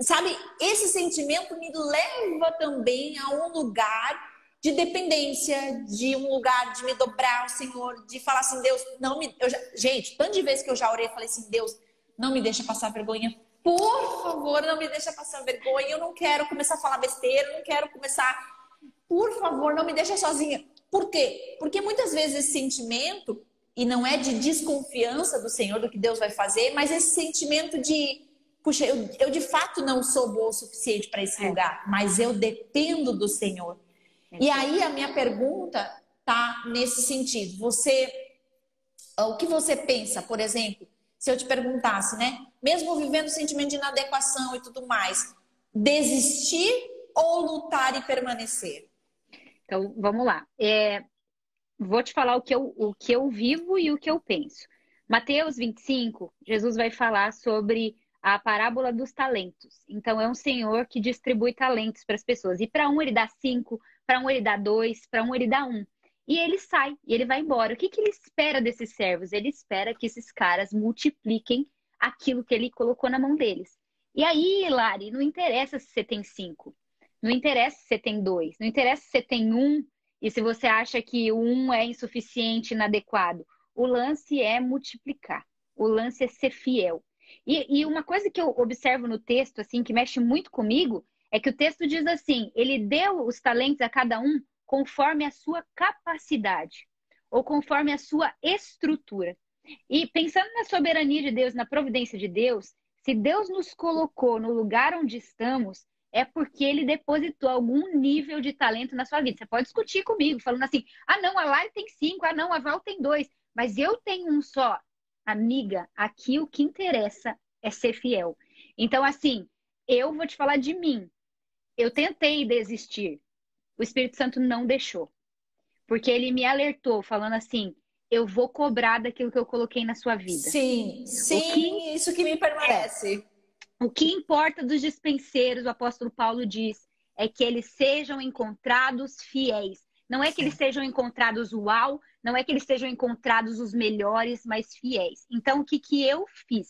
Sabe, esse sentimento me leva também a um lugar de dependência, de um lugar de me dobrar ao Senhor, de falar assim, Deus, não me. Já... gente, tanto de vezes que eu já orei, falei assim, Deus, não me deixa passar vergonha. Por favor, não me deixa passar vergonha. Eu não quero começar a falar besteira, eu não quero começar. Por favor, não me deixa sozinha. Por quê? Porque muitas vezes esse sentimento, e não é de desconfiança do Senhor, do que Deus vai fazer, mas esse sentimento de puxa, eu, eu de fato não sou boa o suficiente para esse é. lugar, mas eu dependo do Senhor. E aí a minha pergunta tá nesse sentido. Você, o que você pensa, por exemplo, se eu te perguntasse, né? Mesmo vivendo o sentimento de inadequação e tudo mais, desistir ou lutar e permanecer? Então, vamos lá. É, vou te falar o que, eu, o que eu vivo e o que eu penso. Mateus 25, Jesus vai falar sobre a parábola dos talentos. Então, é um senhor que distribui talentos para as pessoas. E para um ele dá cinco, para um ele dá dois, para um ele dá um. E ele sai, e ele vai embora. O que, que ele espera desses servos? Ele espera que esses caras multipliquem aquilo que ele colocou na mão deles. E aí, Lari, não interessa se você tem cinco, não interessa se você tem dois, não interessa se você tem um e se você acha que um é insuficiente, inadequado. O lance é multiplicar, o lance é ser fiel. E, e, uma coisa que eu observo no texto, assim, que mexe muito comigo, é que o texto diz assim: ele deu os talentos a cada um conforme a sua capacidade ou conforme a sua estrutura. E pensando na soberania de Deus, na providência de Deus, se Deus nos colocou no lugar onde estamos, é porque ele depositou algum nível de talento na sua vida. Você pode discutir comigo, falando assim: ah, não, a Lari tem cinco, ah, não, a Val tem dois, mas eu tenho um só. Amiga, aqui o que interessa é ser fiel. Então, assim, eu vou te falar de mim. Eu tentei desistir. O Espírito Santo não deixou. Porque ele me alertou, falando assim: eu vou cobrar daquilo que eu coloquei na sua vida. Sim, sim, que... isso que me permanece. É. O que importa dos dispenseiros, o apóstolo Paulo diz, é que eles sejam encontrados fiéis. Não é que eles sejam encontrados uau, não é que eles sejam encontrados os melhores, mas fiéis. Então, o que, que eu fiz?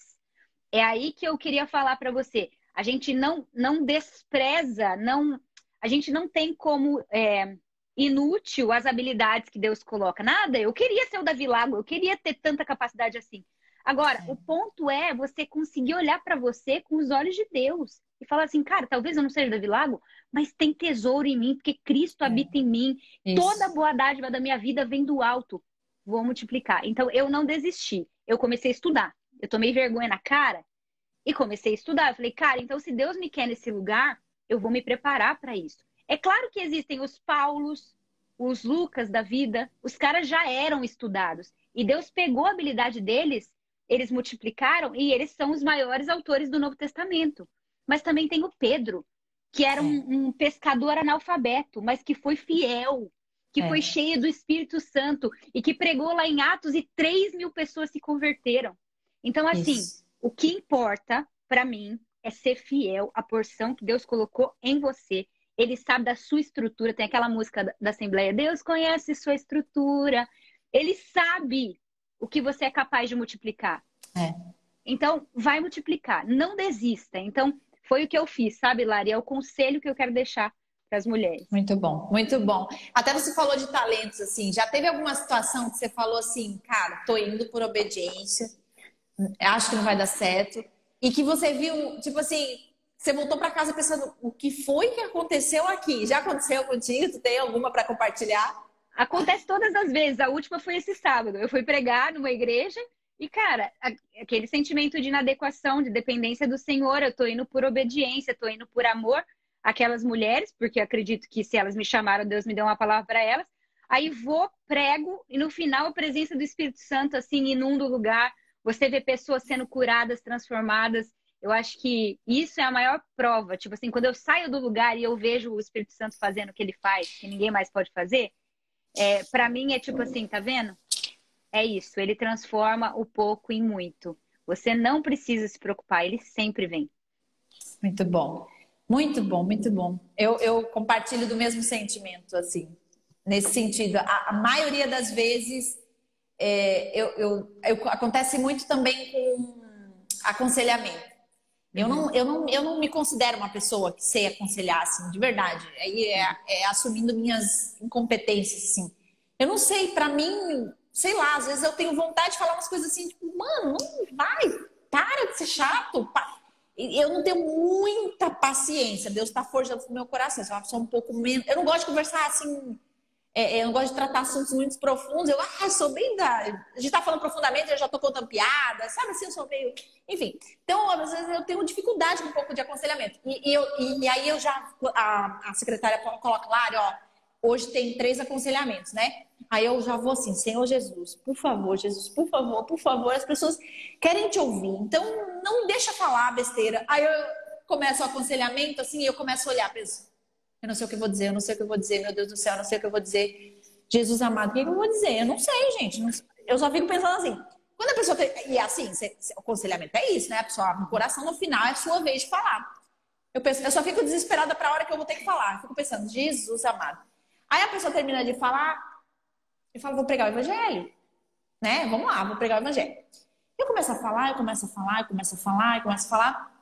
É aí que eu queria falar para você. A gente não, não despreza, não, a gente não tem como é, inútil as habilidades que Deus coloca. Nada, eu queria ser o Davi Lago, eu queria ter tanta capacidade assim. Agora, o ponto é você conseguir olhar para você com os olhos de Deus e falar assim, cara, talvez eu não seja Davi Lago, mas tem tesouro em mim, porque Cristo é. habita em mim. Isso. Toda a boa dádiva da minha vida vem do alto. Vou multiplicar. Então, eu não desisti. Eu comecei a estudar. Eu tomei vergonha na cara e comecei a estudar. Eu falei, cara, então se Deus me quer nesse lugar, eu vou me preparar para isso. É claro que existem os Paulos, os Lucas da vida, os caras já eram estudados. E Deus pegou a habilidade deles, eles multiplicaram e eles são os maiores autores do Novo Testamento. Mas também tem o Pedro, que era um, um pescador analfabeto, mas que foi fiel, que é. foi cheio do Espírito Santo e que pregou lá em Atos e 3 mil pessoas se converteram. Então, assim, Isso. O que importa para mim é ser fiel à porção que Deus colocou em você. Ele sabe da sua estrutura. Tem aquela música da Assembleia: Deus conhece sua estrutura. Ele sabe o que você é capaz de multiplicar. É. Então, vai multiplicar. Não desista. Então, foi o que eu fiz, sabe, Lari? É o conselho que eu quero deixar para as mulheres. Muito bom, muito bom. Até você falou de talentos, assim, já teve alguma situação que você falou assim, cara, tô indo por obediência, acho que não vai dar certo, e que você viu, tipo assim, você voltou para casa pensando, o que foi que aconteceu aqui? Já aconteceu contigo? Tu tem alguma para compartilhar? Acontece todas as vezes. A última foi esse sábado. Eu fui pregar numa igreja e, cara, aquele sentimento de inadequação, de dependência do Senhor, eu tô indo por obediência, tô indo por amor àquelas mulheres, porque acredito que se elas me chamaram, Deus me deu uma palavra para elas. Aí vou, prego, e no final a presença do Espírito Santo, assim, inunda o lugar. Você vê pessoas sendo curadas, transformadas. Eu acho que isso é a maior prova. Tipo assim, quando eu saio do lugar e eu vejo o Espírito Santo fazendo o que ele faz, que ninguém mais pode fazer, é, para mim é tipo assim, tá vendo? é isso, ele transforma o pouco em muito. Você não precisa se preocupar, ele sempre vem. Muito bom. Muito bom, muito bom. Eu, eu compartilho do mesmo sentimento, assim, nesse sentido. A, a maioria das vezes é, eu, eu, eu, acontece muito também com aconselhamento. Eu não, eu, não, eu não me considero uma pessoa que sei aconselhar, assim, de verdade. Aí é, é assumindo minhas incompetências, assim. Eu não sei, para mim, sei lá, às vezes eu tenho vontade de falar umas coisas assim, tipo, mano, não vai, para de ser chato. Eu não tenho muita paciência. Deus está forjando no meu coração. Eu sou um pouco menos. Eu não gosto de conversar assim. É, é, eu não gosto de tratar assuntos muito profundos. Eu ah, sou bem da. A gente tá falando profundamente, eu já tô contando piada, sabe assim? Eu sou meio. Enfim. Então, às vezes eu tenho dificuldade com um pouco de aconselhamento. E, e eu, e, e, aí eu já. A, a secretária coloca lá, ó, hoje tem três aconselhamentos, né? Aí eu já vou assim, Senhor Jesus, por favor, Jesus, por favor, por favor, as pessoas querem te ouvir. Então, não deixa falar besteira. Aí eu começo o aconselhamento, assim, e eu começo a olhar, penso, eu não sei o que eu vou dizer, eu não sei o que eu vou dizer, meu Deus do céu, eu não sei o que eu vou dizer. Jesus amado, o que eu vou dizer? Eu não sei, gente. Eu só fico pensando assim. Quando a pessoa tem. E assim, o aconselhamento é isso, né? A pessoa abre o coração, no final é sua vez de falar. Eu, penso, eu só fico desesperada para a hora que eu vou ter que falar. Eu fico pensando, Jesus amado. Aí a pessoa termina de falar e fala, vou pregar o evangelho. Né? Vamos lá, vou pregar o evangelho. Eu começo a falar, eu começo a falar, eu começo a falar, eu começo a falar.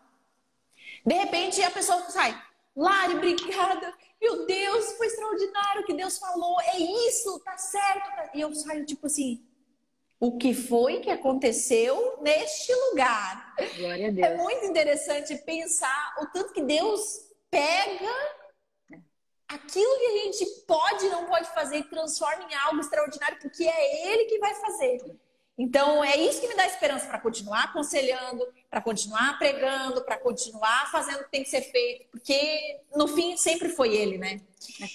De repente a pessoa sai, Lari, obrigada. Meu Deus, foi extraordinário o que Deus falou. É isso, tá certo. Tá... E eu saio tipo assim, o que foi que aconteceu neste lugar? Glória a Deus. É muito interessante pensar o tanto que Deus pega aquilo que a gente pode e não pode fazer e transforma em algo extraordinário, porque é Ele que vai fazer. Então, é isso que me dá esperança para continuar aconselhando, para continuar pregando, para continuar fazendo o que tem que ser feito, porque no fim sempre foi ele, né?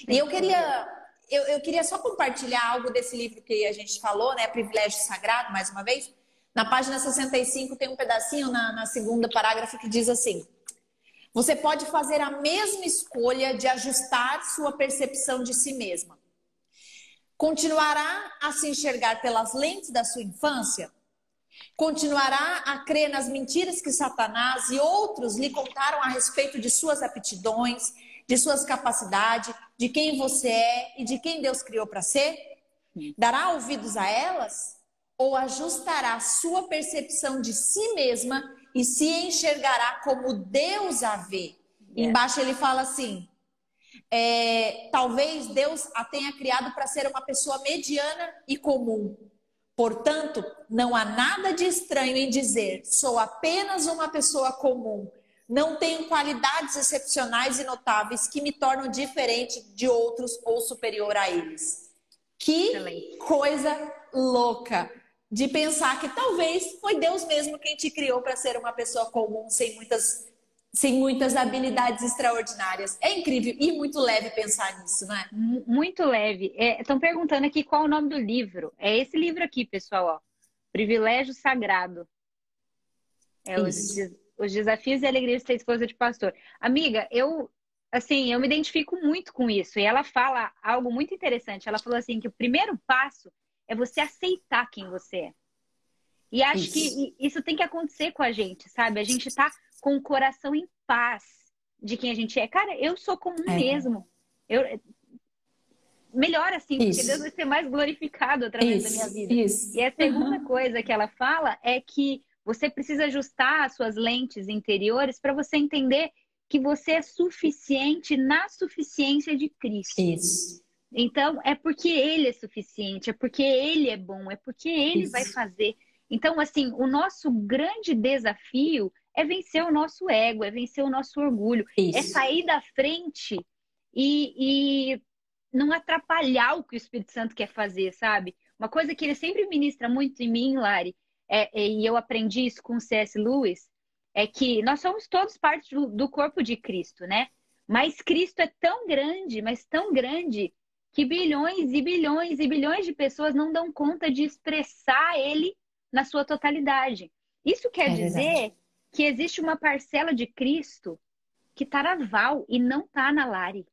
E eu queria, eu, eu queria só compartilhar algo desse livro que a gente falou, né? Privilégio Sagrado, mais uma vez. Na página 65 tem um pedacinho na, na segunda parágrafo que diz assim: Você pode fazer a mesma escolha de ajustar sua percepção de si mesma Continuará a se enxergar pelas lentes da sua infância? Continuará a crer nas mentiras que Satanás e outros lhe contaram a respeito de suas aptidões, de suas capacidades, de quem você é e de quem Deus criou para ser? Dará ouvidos a elas? Ou ajustará sua percepção de si mesma e se enxergará como Deus a vê? Embaixo ele fala assim: é, talvez Deus a tenha criado para ser uma pessoa mediana e comum. Portanto, não há nada de estranho em dizer sou apenas uma pessoa comum. Não tenho qualidades excepcionais e notáveis que me tornam diferente de outros ou superior a eles. Que Excelente. coisa louca de pensar que talvez foi Deus mesmo quem te criou para ser uma pessoa comum, sem muitas sem muitas habilidades extraordinárias. É incrível e muito leve pensar nisso, né? Muito leve. Estão é, perguntando aqui qual é o nome do livro. É esse livro aqui, pessoal, ó. Privilégio Sagrado. É os, os, desafios e alegrias de ser esposa de pastor. Amiga, eu assim, eu me identifico muito com isso. E ela fala algo muito interessante. Ela falou assim que o primeiro passo é você aceitar quem você é. E acho isso. que isso tem que acontecer com a gente, sabe? A gente tá com o coração em paz de quem a gente é. Cara, eu sou comum é. mesmo. Eu, melhor assim, isso. porque Deus vai ser mais glorificado através isso, da minha vida. Isso. E a segunda uhum. coisa que ela fala é que você precisa ajustar as suas lentes interiores para você entender que você é suficiente na suficiência de Cristo. Isso. Então, é porque Ele é suficiente, é porque Ele é bom, é porque Ele Isso. vai fazer. Então, assim, o nosso grande desafio é vencer o nosso ego, é vencer o nosso orgulho, é Isso. é sair da frente e, e não atrapalhar o que o Espírito Santo quer fazer, sabe? Uma coisa que ele sempre ministra muito em mim, Lari, é, é, e eu aprendi isso com o C.S. Lewis, é que nós somos todos parte do, do corpo de Cristo, né? Mas Cristo é tão grande, mas tão grande, que bilhões e bilhões e bilhões de pessoas não dão conta de expressar ele na sua totalidade. Isso quer é dizer que existe uma parcela de Cristo que está na Val e não está na Lari.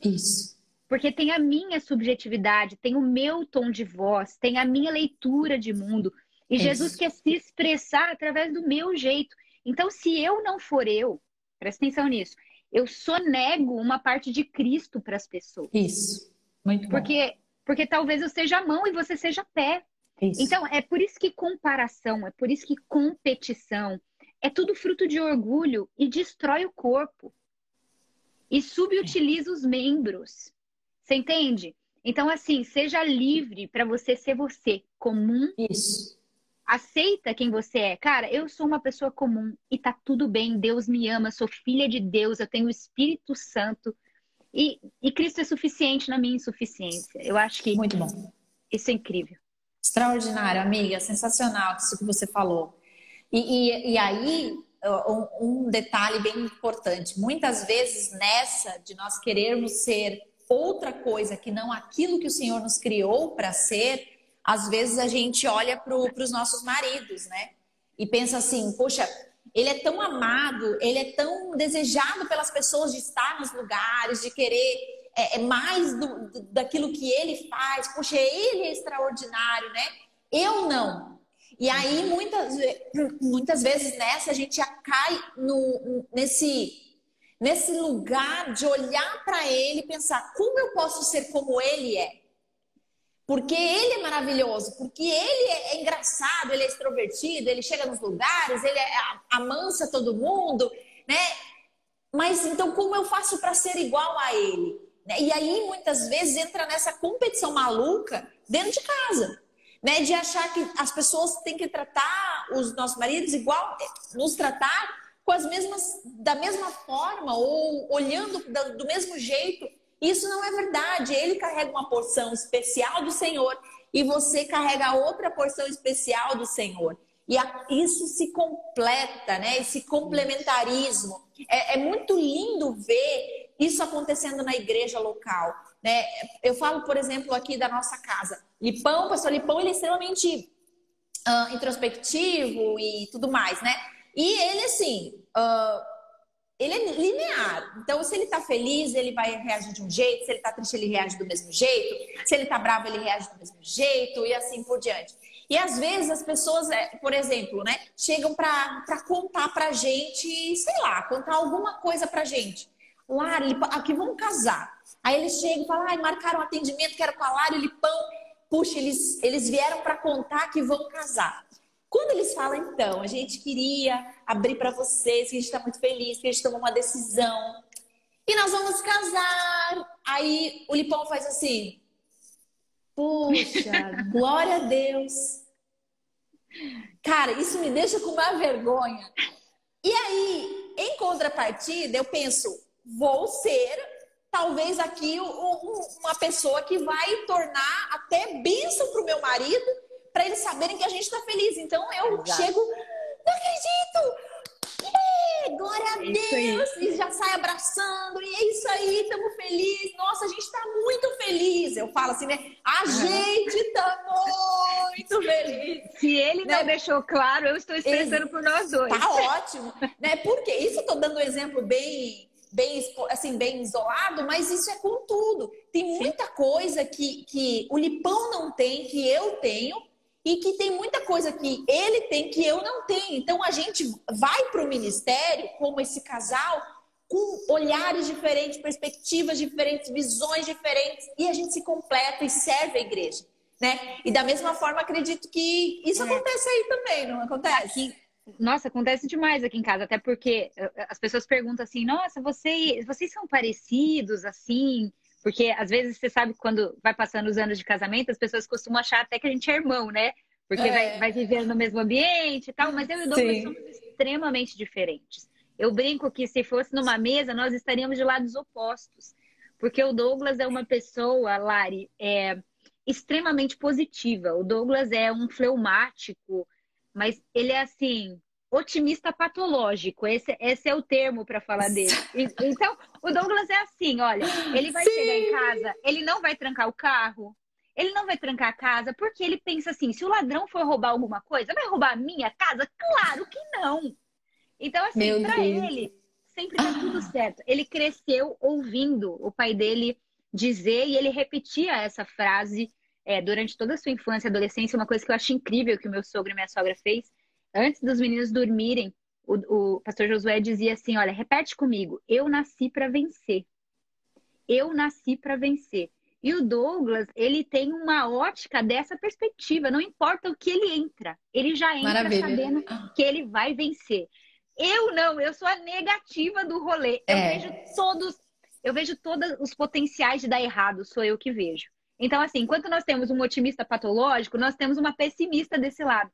Isso. Porque tem a minha subjetividade, tem o meu tom de voz, tem a minha leitura de mundo. E Isso. Jesus quer se expressar através do meu jeito. Então, se eu não for eu, presta atenção nisso, eu sonego uma parte de Cristo para as pessoas. Isso. Muito porque, bom. Porque talvez eu seja a mão e você seja pé. Isso. Então, é por isso que comparação, é por isso que competição, é tudo fruto de orgulho e destrói o corpo. E subutiliza os membros. Você entende? Então, assim, seja livre para você ser você, comum. Isso. Aceita quem você é. Cara, eu sou uma pessoa comum e tá tudo bem. Deus me ama, sou filha de Deus, eu tenho o Espírito Santo. E, e Cristo é suficiente na minha insuficiência. Eu acho que. Muito bom. Isso é incrível. Extraordinário, amiga. Sensacional isso que você falou. E, e, e aí, um, um detalhe bem importante. Muitas vezes, nessa de nós querermos ser outra coisa que não aquilo que o Senhor nos criou para ser, às vezes a gente olha para os nossos maridos, né? E pensa assim, poxa, ele é tão amado, ele é tão desejado pelas pessoas de estar nos lugares, de querer é, é mais do, do, daquilo que ele faz. Poxa, ele é extraordinário, né? Eu não. E aí, muitas, muitas vezes nessa, a gente já cai no, nesse, nesse lugar de olhar para ele e pensar: como eu posso ser como ele é? Porque ele é maravilhoso, porque ele é, é engraçado, ele é extrovertido, ele chega nos lugares, ele é, amansa todo mundo, né? Mas então como eu faço para ser igual a ele? Né? E aí muitas vezes entra nessa competição maluca dentro de casa, né? De achar que as pessoas têm que tratar os nossos maridos igual, nos tratar com as mesmas, da mesma forma ou olhando do mesmo jeito. Isso não é verdade. Ele carrega uma porção especial do Senhor e você carrega outra porção especial do Senhor. E a, isso se completa, né? Esse complementarismo. É, é, muito lindo ver isso acontecendo na igreja local. Né? Eu falo, por exemplo, aqui da nossa casa. Lipão, pastor Lipão, ele é extremamente uh, introspectivo e tudo mais, né? E ele, assim, uh, ele é linear. Então, se ele tá feliz, ele vai reagir de um jeito, se ele tá triste, ele reage do mesmo jeito, se ele tá bravo, ele reage do mesmo jeito, e assim por diante. E às vezes as pessoas, é, por exemplo, né, chegam para contar pra gente, sei lá, contar alguma coisa pra gente. Lari, aqui vamos casar. Aí eles chegam e falam, ai, marcaram um atendimento, quero com a Lari, Lipão. Puxa, eles, eles vieram para contar que vão casar. Quando eles falam, então, a gente queria abrir para vocês, que a gente está muito feliz, que a gente tomou uma decisão e nós vamos casar. Aí o Lipão faz assim: Puxa, glória a Deus. Cara, isso me deixa com uma vergonha. E aí, em contrapartida, eu penso: vou ser, talvez aqui, uma pessoa que vai tornar até bênção para o meu marido para eles saberem que a gente está feliz. Então eu Exato. chego, não acredito! É, glória a Deus! E já sai abraçando, e é isso aí, estamos felizes. Nossa, a gente está muito feliz. Eu falo assim, né? A gente está muito feliz. Se ele não, não deixou claro, eu estou expressando por nós dois. Tá ótimo. né? Porque isso eu estou dando um exemplo bem bem, assim, bem isolado, mas isso é com tudo. Tem muita coisa que, que o Lipão não tem, que eu tenho, e que tem muita coisa que ele tem que eu não tenho. Então a gente vai para o ministério como esse casal com olhares diferentes, perspectivas diferentes, visões diferentes e a gente se completa e serve a igreja, né? E da mesma forma acredito que isso é. acontece aí também, não acontece? Aqui, nossa, acontece demais aqui em casa, até porque eh, as pessoas perguntam assim: "Nossa, você, vocês são parecidos assim?" Porque às vezes você sabe quando vai passando os anos de casamento, as pessoas costumam achar até que a gente é irmão, né? Porque é. vai, vai viver no mesmo ambiente e tal, mas eu e o Douglas somos extremamente diferentes. Eu brinco que se fosse numa mesa, nós estaríamos de lados opostos. Porque o Douglas é uma pessoa, Lari, é, extremamente positiva. O Douglas é um fleumático, mas ele é assim, otimista patológico. Esse, esse é o termo para falar dele. Então, o Douglas é assim, olha, ele vai Sim. chegar em casa, ele não vai trancar o carro, ele não vai trancar a casa, porque ele pensa assim, se o ladrão for roubar alguma coisa, vai roubar a minha casa? Claro que não. Então, assim, para ele, sempre tá tudo certo. Ele cresceu ouvindo o pai dele dizer e ele repetia essa frase é, durante toda a sua infância e adolescência, uma coisa que eu acho incrível que o meu sogro e minha sogra fez, antes dos meninos dormirem, o, o pastor Josué dizia assim: Olha, repete comigo, eu nasci para vencer. Eu nasci para vencer. E o Douglas, ele tem uma ótica dessa perspectiva, não importa o que ele entra, ele já entra Maravilha. sabendo que ele vai vencer. Eu não, eu sou a negativa do rolê. Eu é. vejo todos, eu vejo todos os potenciais de dar errado, sou eu que vejo. Então, assim, enquanto nós temos um otimista patológico, nós temos uma pessimista desse lado.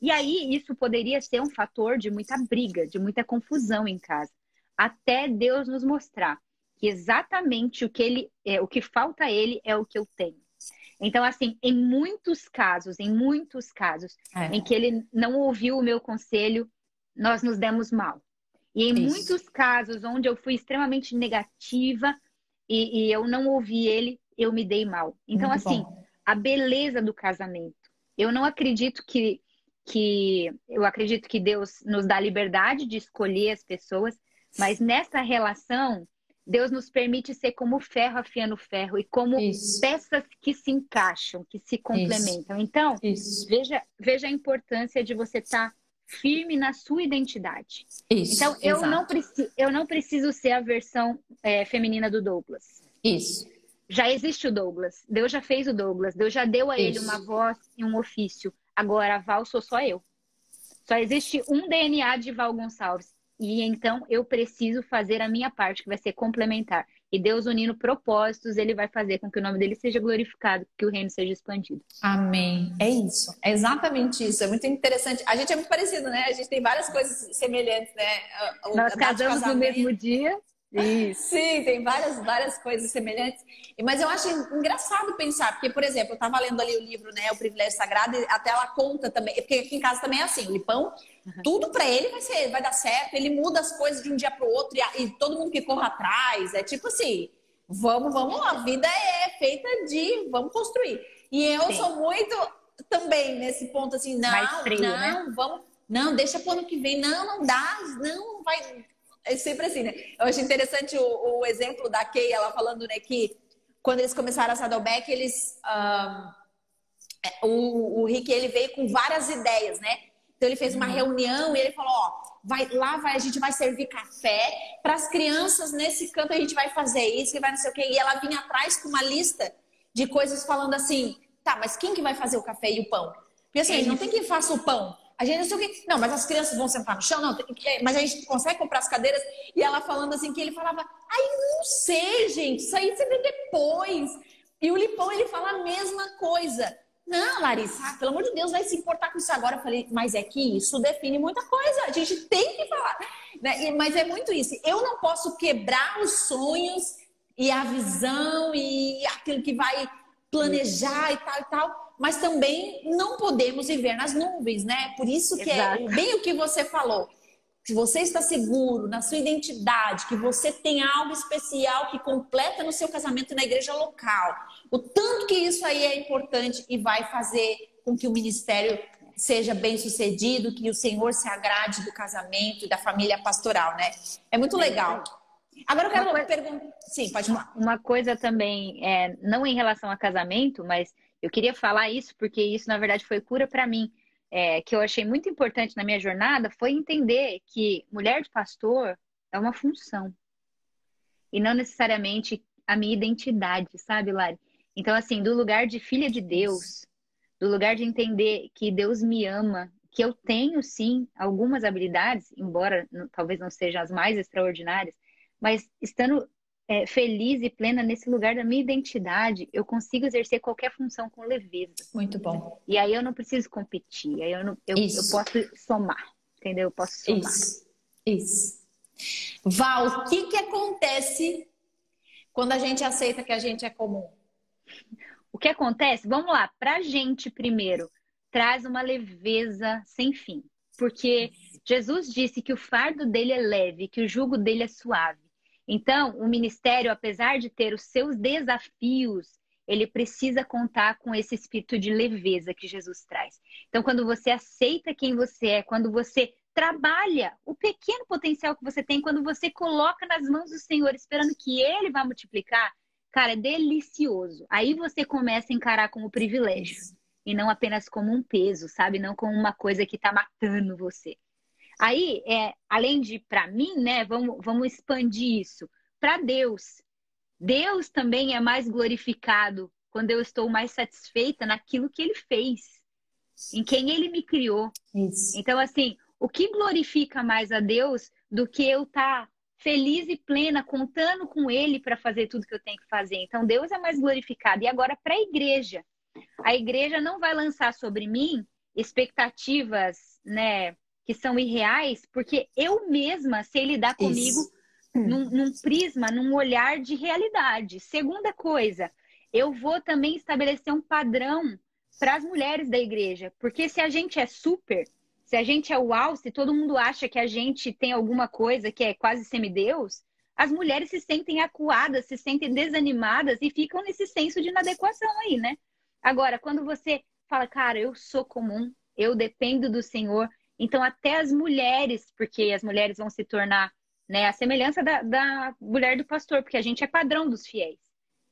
E aí isso poderia ser um fator de muita briga, de muita confusão em casa, até Deus nos mostrar que exatamente o que ele é, o que falta a ele é o que eu tenho. Então, assim, em muitos casos, em muitos casos, é. em que ele não ouviu o meu conselho, nós nos demos mal. E em Isso. muitos casos onde eu fui extremamente negativa e, e, eu não ouvi ele, eu me dei mal. Então, Muito assim, bom. a beleza do casamento. Eu não acredito que, que. Eu acredito que Deus nos dá liberdade de escolher as pessoas, mas nessa relação Deus nos permite ser como ferro afiando ferro e como Isso. peças que se encaixam, que se complementam. Isso. Então, Isso. Veja, veja a importância de você estar tá firme na sua identidade. então, eu não, preciso, eu não preciso ser a versão é, feminina do Douglas. Isso. Já existe o Douglas. Deus já fez o Douglas. Deus já deu a ele uma voz e um ofício. Agora, Val sou só eu. Só existe um DNA de Val Gonçalves. E então eu preciso fazer a minha parte, que vai ser complementar. E Deus unindo propósitos, ele vai fazer com que o nome dele seja glorificado, que o reino seja expandido. Amém. É isso. É exatamente isso. É muito interessante. A gente é muito parecido, né? A gente tem várias coisas semelhantes, né? Nós casamos no mesmo dia. Isso. Sim, tem várias, várias coisas semelhantes. Mas eu acho engraçado pensar, porque, por exemplo, eu estava lendo ali o livro, né, O Privilégio Sagrado, e até ela conta também, porque aqui em casa também é assim, o Lipão, uhum. tudo para ele vai ser, vai dar certo, ele muda as coisas de um dia para o outro, e, e, todo mundo que corre atrás, é tipo assim, vamos, vamos lá, a vida é feita de, vamos construir. E eu Sim. sou muito também nesse ponto assim, não, frio, não, né? vamos, não, deixa pro ano que vem, não, não dá, não vai é sempre assim, né? Eu acho interessante o, o exemplo da Kay, ela falando, né, que quando eles começaram a Saddleback, eles. Um, o, o Rick ele veio com várias ideias, né? Então ele fez uma uhum. reunião e ele falou: ó, vai, lá vai, a gente vai servir café para as crianças nesse canto a gente vai fazer isso, e vai não sei o quê. E ela vinha atrás com uma lista de coisas falando assim: tá, mas quem que vai fazer o café e o pão? Porque assim, não tem quem faça o pão. A gente não sei o que. Não, mas as crianças vão sentar no chão, não. Mas a gente consegue comprar as cadeiras. E ela falando assim que ele falava, ai, não sei, gente, isso aí você vê depois. E o Lipão, ele fala a mesma coisa. Não, Larissa, pelo amor de Deus, vai se importar com isso agora. Eu falei, mas é que isso define muita coisa. A gente tem que falar. Né? Mas é muito isso. Eu não posso quebrar os sonhos e a visão e aquilo que vai planejar e tal e tal mas também não podemos viver nas nuvens, né? Por isso que é Exato. é bem o que você falou. Se você está seguro na sua identidade, que você tem algo especial que completa no seu casamento na igreja local, o tanto que isso aí é importante e vai fazer com que o ministério seja bem sucedido, que o Senhor se agrade do casamento e da família pastoral, né? É muito legal. Agora eu quero coisa... perguntar. Sim, pode falar. Uma coisa também, é, não em relação a casamento, mas eu queria falar isso porque isso, na verdade, foi cura para mim. É, que eu achei muito importante na minha jornada foi entender que mulher de pastor é uma função e não necessariamente a minha identidade, sabe, Lari? Então, assim, do lugar de filha de Deus, do lugar de entender que Deus me ama, que eu tenho sim algumas habilidades, embora talvez não sejam as mais extraordinárias, mas estando é, feliz e plena nesse lugar da minha identidade, eu consigo exercer qualquer função com leveza. Muito bom. E aí eu não preciso competir, aí eu, não, eu, eu posso somar, entendeu? Eu posso somar. Isso. Isso. Val, o que, que acontece quando a gente aceita que a gente é comum? O que acontece? Vamos lá, pra gente primeiro, traz uma leveza sem fim. Porque Jesus disse que o fardo dele é leve, que o jugo dele é suave. Então, o ministério, apesar de ter os seus desafios, ele precisa contar com esse espírito de leveza que Jesus traz. Então, quando você aceita quem você é, quando você trabalha o pequeno potencial que você tem, quando você coloca nas mãos do Senhor, esperando que Ele vá multiplicar, cara, é delicioso. Aí você começa a encarar como privilégio e não apenas como um peso, sabe? Não como uma coisa que está matando você. Aí, é, além de para mim, né, vamos, vamos expandir isso para Deus. Deus também é mais glorificado quando eu estou mais satisfeita naquilo que ele fez, em quem ele me criou. Isso. Então, assim, o que glorifica mais a Deus do que eu estar tá feliz e plena, contando com ele para fazer tudo que eu tenho que fazer? Então, Deus é mais glorificado. E agora, para a igreja, a igreja não vai lançar sobre mim expectativas, né? Que são irreais, porque eu mesma sei lidar comigo Isso. num, num prisma, num olhar de realidade. Segunda coisa, eu vou também estabelecer um padrão para as mulheres da igreja, porque se a gente é super, se a gente é uau, se todo mundo acha que a gente tem alguma coisa que é quase semideus, as mulheres se sentem acuadas, se sentem desanimadas e ficam nesse senso de inadequação aí, né? Agora, quando você fala, cara, eu sou comum, eu dependo do Senhor, então até as mulheres, porque as mulheres vão se tornar né, a semelhança da, da mulher do pastor, porque a gente é padrão dos fiéis.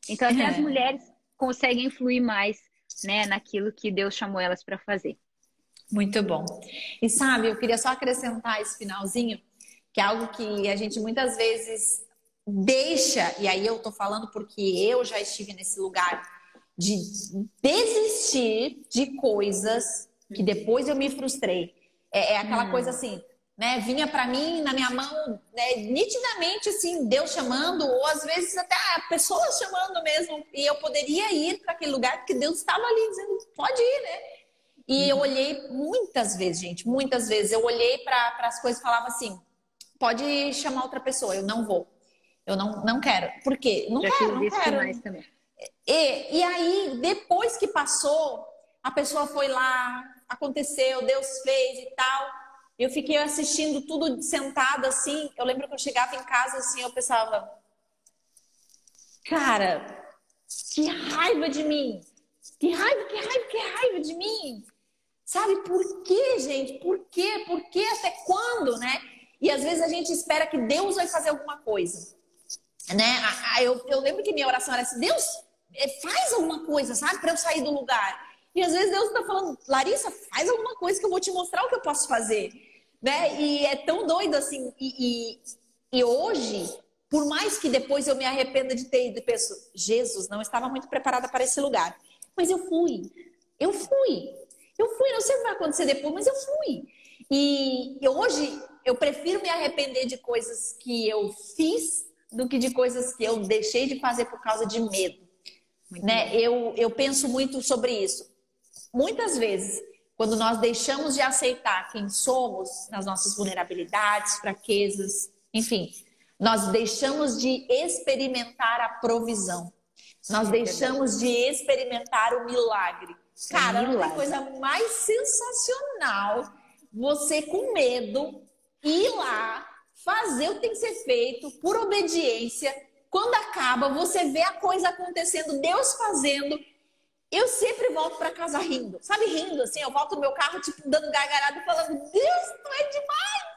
Então até é. as mulheres conseguem influir mais né, naquilo que Deus chamou elas para fazer. Muito bom. E sabe, eu queria só acrescentar esse finalzinho, que é algo que a gente muitas vezes deixa, e aí eu tô falando porque eu já estive nesse lugar de desistir de coisas que depois eu me frustrei. É, é aquela hum. coisa assim, né? Vinha para mim na minha mão, né? nitidamente assim, Deus chamando, ou às vezes até a pessoa chamando mesmo, e eu poderia ir para aquele lugar porque Deus estava ali dizendo, pode ir, né? E eu uhum. olhei muitas vezes, gente, muitas vezes. Eu olhei para as coisas e falava assim: pode chamar outra pessoa, eu não vou. Eu não, não quero. Por quê? Não Já quero, não quero. Mais também. E, e aí, depois que passou, a pessoa foi lá, aconteceu, Deus fez e tal. Eu fiquei assistindo tudo sentada assim. Eu lembro que eu chegava em casa assim, eu pensava, cara, que raiva de mim! Que raiva, que raiva, que raiva de mim! Sabe por quê, gente? Por quê? Por quê? Até quando, né? E às vezes a gente espera que Deus vai fazer alguma coisa. Né? Eu, eu lembro que minha oração era assim: Deus, eh, faz alguma coisa, sabe? Para eu sair do lugar. E às vezes Deus está falando, Larissa, faz alguma coisa que eu vou te mostrar o que eu posso fazer. Né? E é tão doido assim. E, e, e hoje, por mais que depois eu me arrependa de ter ido e penso, Jesus, não estava muito preparada para esse lugar. Mas eu fui. Eu fui. Eu fui, não sei o que vai acontecer depois, mas eu fui. E, e hoje eu prefiro me arrepender de coisas que eu fiz do que de coisas que eu deixei de fazer por causa de medo. né? Eu, eu penso muito sobre isso. Muitas vezes, quando nós deixamos de aceitar quem somos, nas nossas vulnerabilidades, fraquezas, enfim, nós deixamos de experimentar a provisão. Nós deixamos de experimentar o milagre. Cara, não tem coisa mais sensacional você com medo ir lá fazer o que tem que ser feito por obediência. Quando acaba, você vê a coisa acontecendo, Deus fazendo. Eu sempre volto para casa rindo, sabe, rindo assim. Eu volto no meu carro, tipo, dando gargalhada e falando: Deus, tu é demais!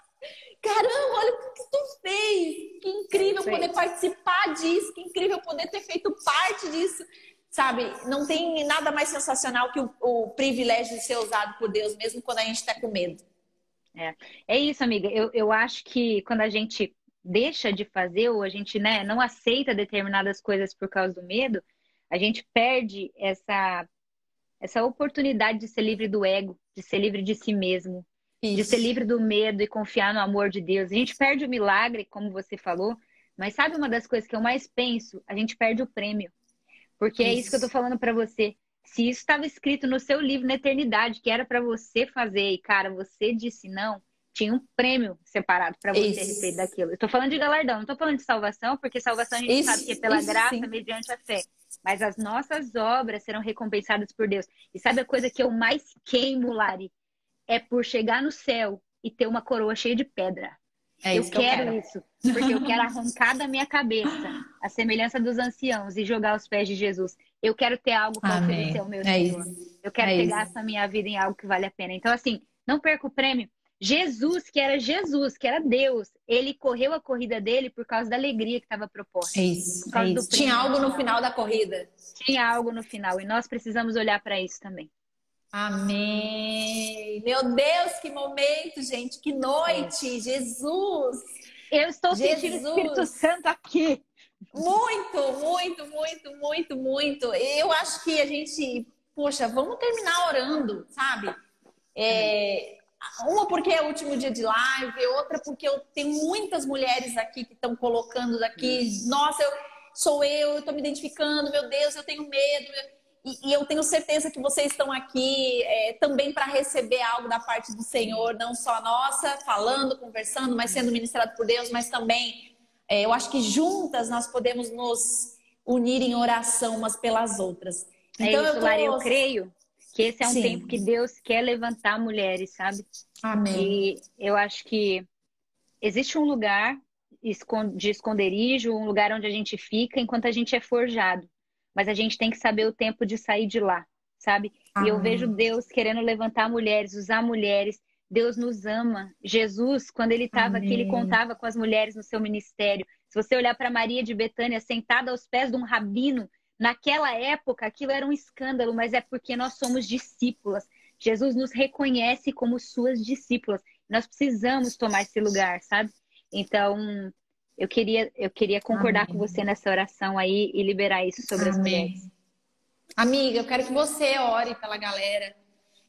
Caramba, olha o que tu fez! Que incrível poder participar disso, que incrível poder ter feito parte disso sabe, não tem nada mais sensacional que o, o, privilégio de ser usado por Deus, mesmo quando a gente está com medo. É. é isso, amiga. Eu, eu acho que quando a gente deixa de fazer ou a gente né, não aceita determinadas coisas por causa do medo, a gente perde essa, essa oportunidade de ser livre do ego, de ser livre de si mesmo, isso. de ser livre do medo e confiar no amor de Deus. A gente perde o milagre, como você falou, mas sabe uma das coisas que eu mais penso? A gente perde o prêmio. Porque isso. é isso que eu tô falando para você. Se isso estava escrito no seu livro na eternidade, que era para você fazer, e cara, você disse não, tinha um prêmio separado para você isso. a respeito daquilo. Eu tô falando de galardão, não tô falando de salvação, porque salvação a gente isso, sabe que é pela graça, sim. mediante a fé. Mas as nossas obras serão recompensadas por Deus. E sabe a coisa que eu mais queimo, Lari? É por chegar no céu e ter uma coroa cheia de pedra. É eu, quero eu, quero isso, porque eu quero arrancar da minha cabeça a semelhança dos anciãos e jogar aos pés de Jesus. Eu quero ter algo para oferecer ao meu é Senhor. Isso. Eu quero é pegar essa minha vida em algo que vale a pena. Então, assim, não perca o prêmio. Jesus, que era Jesus, que era Deus, ele correu a corrida dele por causa da alegria que estava proposta. É isso. É isso. Tinha algo no final da corrida. Tinha algo no final. E nós precisamos olhar para isso também. Amém. Meu Deus, que momento, gente, que noite, Jesus. Eu estou Jesus. sentindo o Espírito Santo aqui. Muito, muito, muito, muito, muito. Eu acho que a gente, poxa, vamos terminar orando, sabe? É, uma porque é o último dia de live, outra porque eu tenho muitas mulheres aqui que estão colocando aqui, nossa, eu, sou eu, eu estou me identificando, meu Deus, eu tenho medo. E, e, eu tenho certeza que vocês estão aqui é, também para receber algo da parte do Senhor, não só nossa, falando, conversando, mas sendo ministrado por Deus, mas também É, eu acho que juntas nós podemos nos unir em oração umas pelas outras. É então, é isso, eu, tô... Lara, eu creio que esse é um Sim. tempo que Deus quer levantar mulheres, sabe? Amém. E eu acho que existe um lugar de esconderijo, um lugar onde a gente fica enquanto a gente é forjado. Mas a gente tem que saber o tempo de sair de lá, sabe? Amém. E eu vejo Deus querendo levantar mulheres, usar mulheres. Deus nos ama. Jesus, quando ele estava aqui, ele contava com as mulheres no seu ministério. Se você olhar para Maria de Betânia sentada aos pés de um rabino, naquela época aquilo era um escândalo, mas é porque nós somos discípulas. Jesus nos reconhece como suas discípulas. Nós precisamos tomar esse lugar, sabe? Então, eu queria, eu queria concordar Amém. com você nessa oração aí e liberar isso sobre Amém. as mulheres. Amiga, eu quero que você ore pela galera.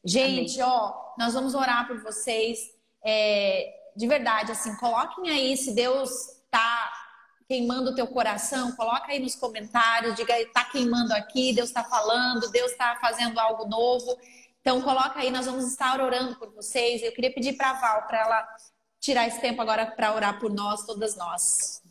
Gente, Amém. ó, nós vamos orar por vocês. É, de verdade, assim, coloquem aí se Deus tá queimando o teu coração, coloca aí nos comentários, diga aí, tá queimando aqui, Deus está falando, Deus está fazendo algo novo. Então coloca aí, nós vamos estar orando por vocês. Eu queria pedir para a Val, para ela tirar esse tempo agora para orar por nós, todas nós.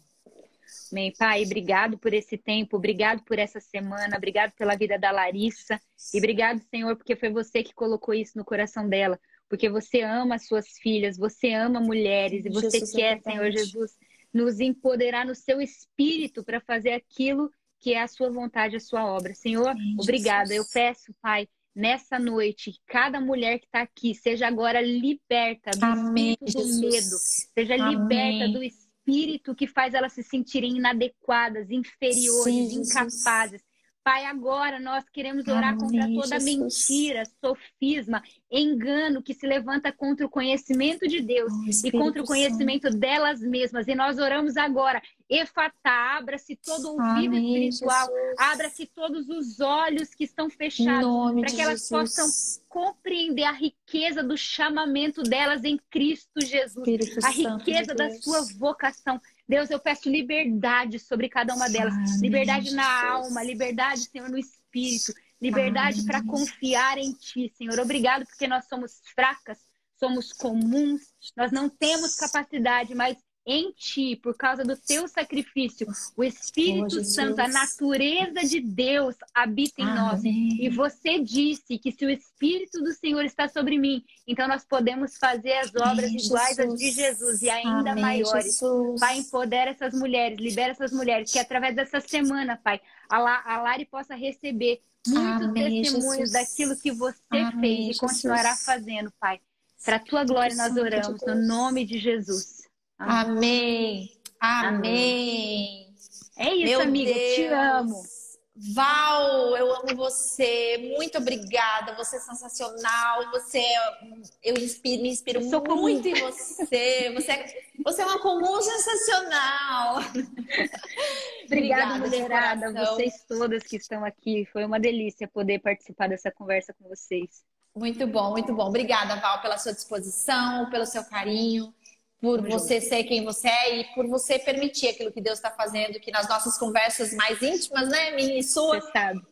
Amém. Pai, obrigado por esse tempo, obrigado por essa semana, obrigado pela vida da Larissa e obrigado, Senhor, porque foi você que colocou isso no coração dela, porque você ama as suas filhas, você ama mulheres e você Jesus quer, é Senhor Jesus, nos empoderar no seu espírito para fazer aquilo que é a sua vontade, a sua obra. Senhor, obrigada. Eu peço, Pai, nessa noite, cada mulher que está aqui seja agora liberta do Amém, espírito do medo, seja Amém. liberta do espírito que faz elas se sentirem inadequadas, inferiores, Sim, incapazes. Pai, agora nós queremos orar Amém, contra toda Jesus. mentira, sofisma, engano que se levanta contra o conhecimento de Deus oh, e contra o conhecimento Santo. delas mesmas. E nós oramos agora, Efatá, abra-se todo o ouvido Amém, espiritual, abra-se todos os olhos que estão fechados, para que elas Jesus. possam compreender a riqueza do chamamento delas em Cristo Jesus, Espírito a riqueza da sua vocação. Deus, eu peço liberdade sobre cada uma delas. Amém, liberdade Jesus. na alma, liberdade, Senhor, no espírito. Liberdade para confiar em Ti, Senhor. Obrigado porque nós somos fracas, somos comuns, nós não temos capacidade, mas em ti, por causa do teu sacrifício, o Espírito oh, Santo, a natureza de Deus habita em Amém. nós. E você disse que se o Espírito do Senhor está sobre mim, então nós podemos fazer as obras Amém, iguais às de Jesus e ainda Amém, maiores. Jesus. Pai, empodera essas mulheres, libera essas mulheres, que através dessa semana, Pai, a, La, a Lari possa receber muitos testemunhos Jesus. daquilo que você fez e continuará fazendo, Pai. Para a tua glória nós oramos, no nome de Jesus. Amém. Amém. É isso, Meu amiga. Deus. Te amo. Val, eu amo você. Muito obrigada. Você é sensacional. Você é... eu inspiro, me inspiro muito comum. em você. Você é, você é uma comum sensacional. obrigada, mulherada. Vocês todas que estão aqui. Foi uma delícia poder participar dessa conversa com vocês. Muito bom, muito bom. Obrigada, Val, pela sua disposição, pelo seu carinho por Vamos você junto. ser quem você é e por você permitir aquilo que Deus está fazendo, que nas nossas conversas mais íntimas, né, minha e sua,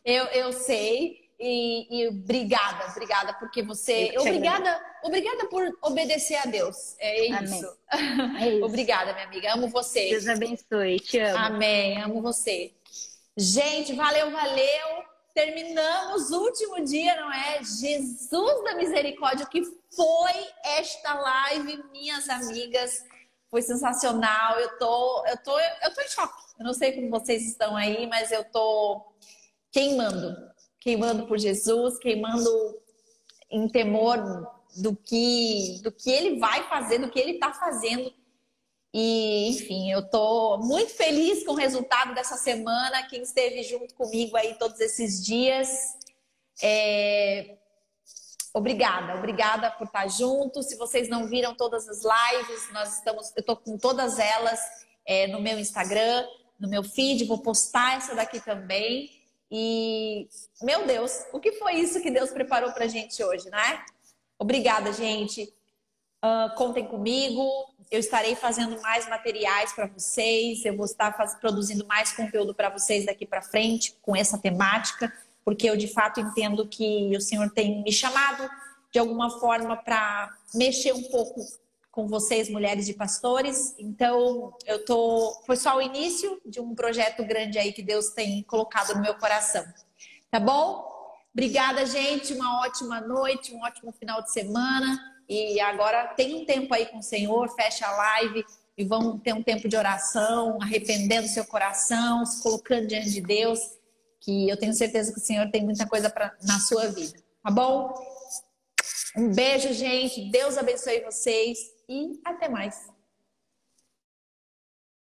eu, eu sei. E, e, obrigada, obrigada, porque você. Obrigada, obrigada por obedecer a Deus. É isso. É isso. obrigada, minha amiga. Amo você. Deus abençoe. Te amo. Amém. Amo você. Gente, valeu, valeu. Terminamos o último dia, não é? Jesus da misericórdia, que foi esta live, minhas amigas. Foi sensacional. Eu tô, eu tô, eu tô em choque. Eu não sei como vocês estão aí, mas eu tô queimando, queimando por Jesus, queimando em temor do que, do que ele vai fazer, do que ele está fazendo. E, enfim, eu tô muito feliz com o resultado dessa semana. Quem esteve junto comigo aí todos esses dias. É... Obrigada, obrigada por estar junto. Se vocês não viram todas as lives, nós estamos, eu estou com todas elas é, no meu Instagram, no meu feed, vou postar essa daqui também. E, meu Deus, o que foi isso que Deus preparou para gente hoje, né? Obrigada, gente. Uh, contem comigo. Eu estarei fazendo mais materiais para vocês. Eu vou estar faz... produzindo mais conteúdo para vocês daqui para frente com essa temática porque eu de fato entendo que o Senhor tem me chamado de alguma forma para mexer um pouco com vocês, mulheres de pastores. Então, eu tô. Foi só o início de um projeto grande aí que Deus tem colocado no meu coração. Tá bom? Obrigada, gente. Uma ótima noite, um ótimo final de semana. E agora tem um tempo aí com o Senhor, fecha a live e vão ter um tempo de oração, arrependendo seu coração, se colocando diante de Deus, que eu tenho certeza que o Senhor tem muita coisa pra, na sua vida. Tá bom? Um beijo, gente. Deus abençoe vocês e até mais.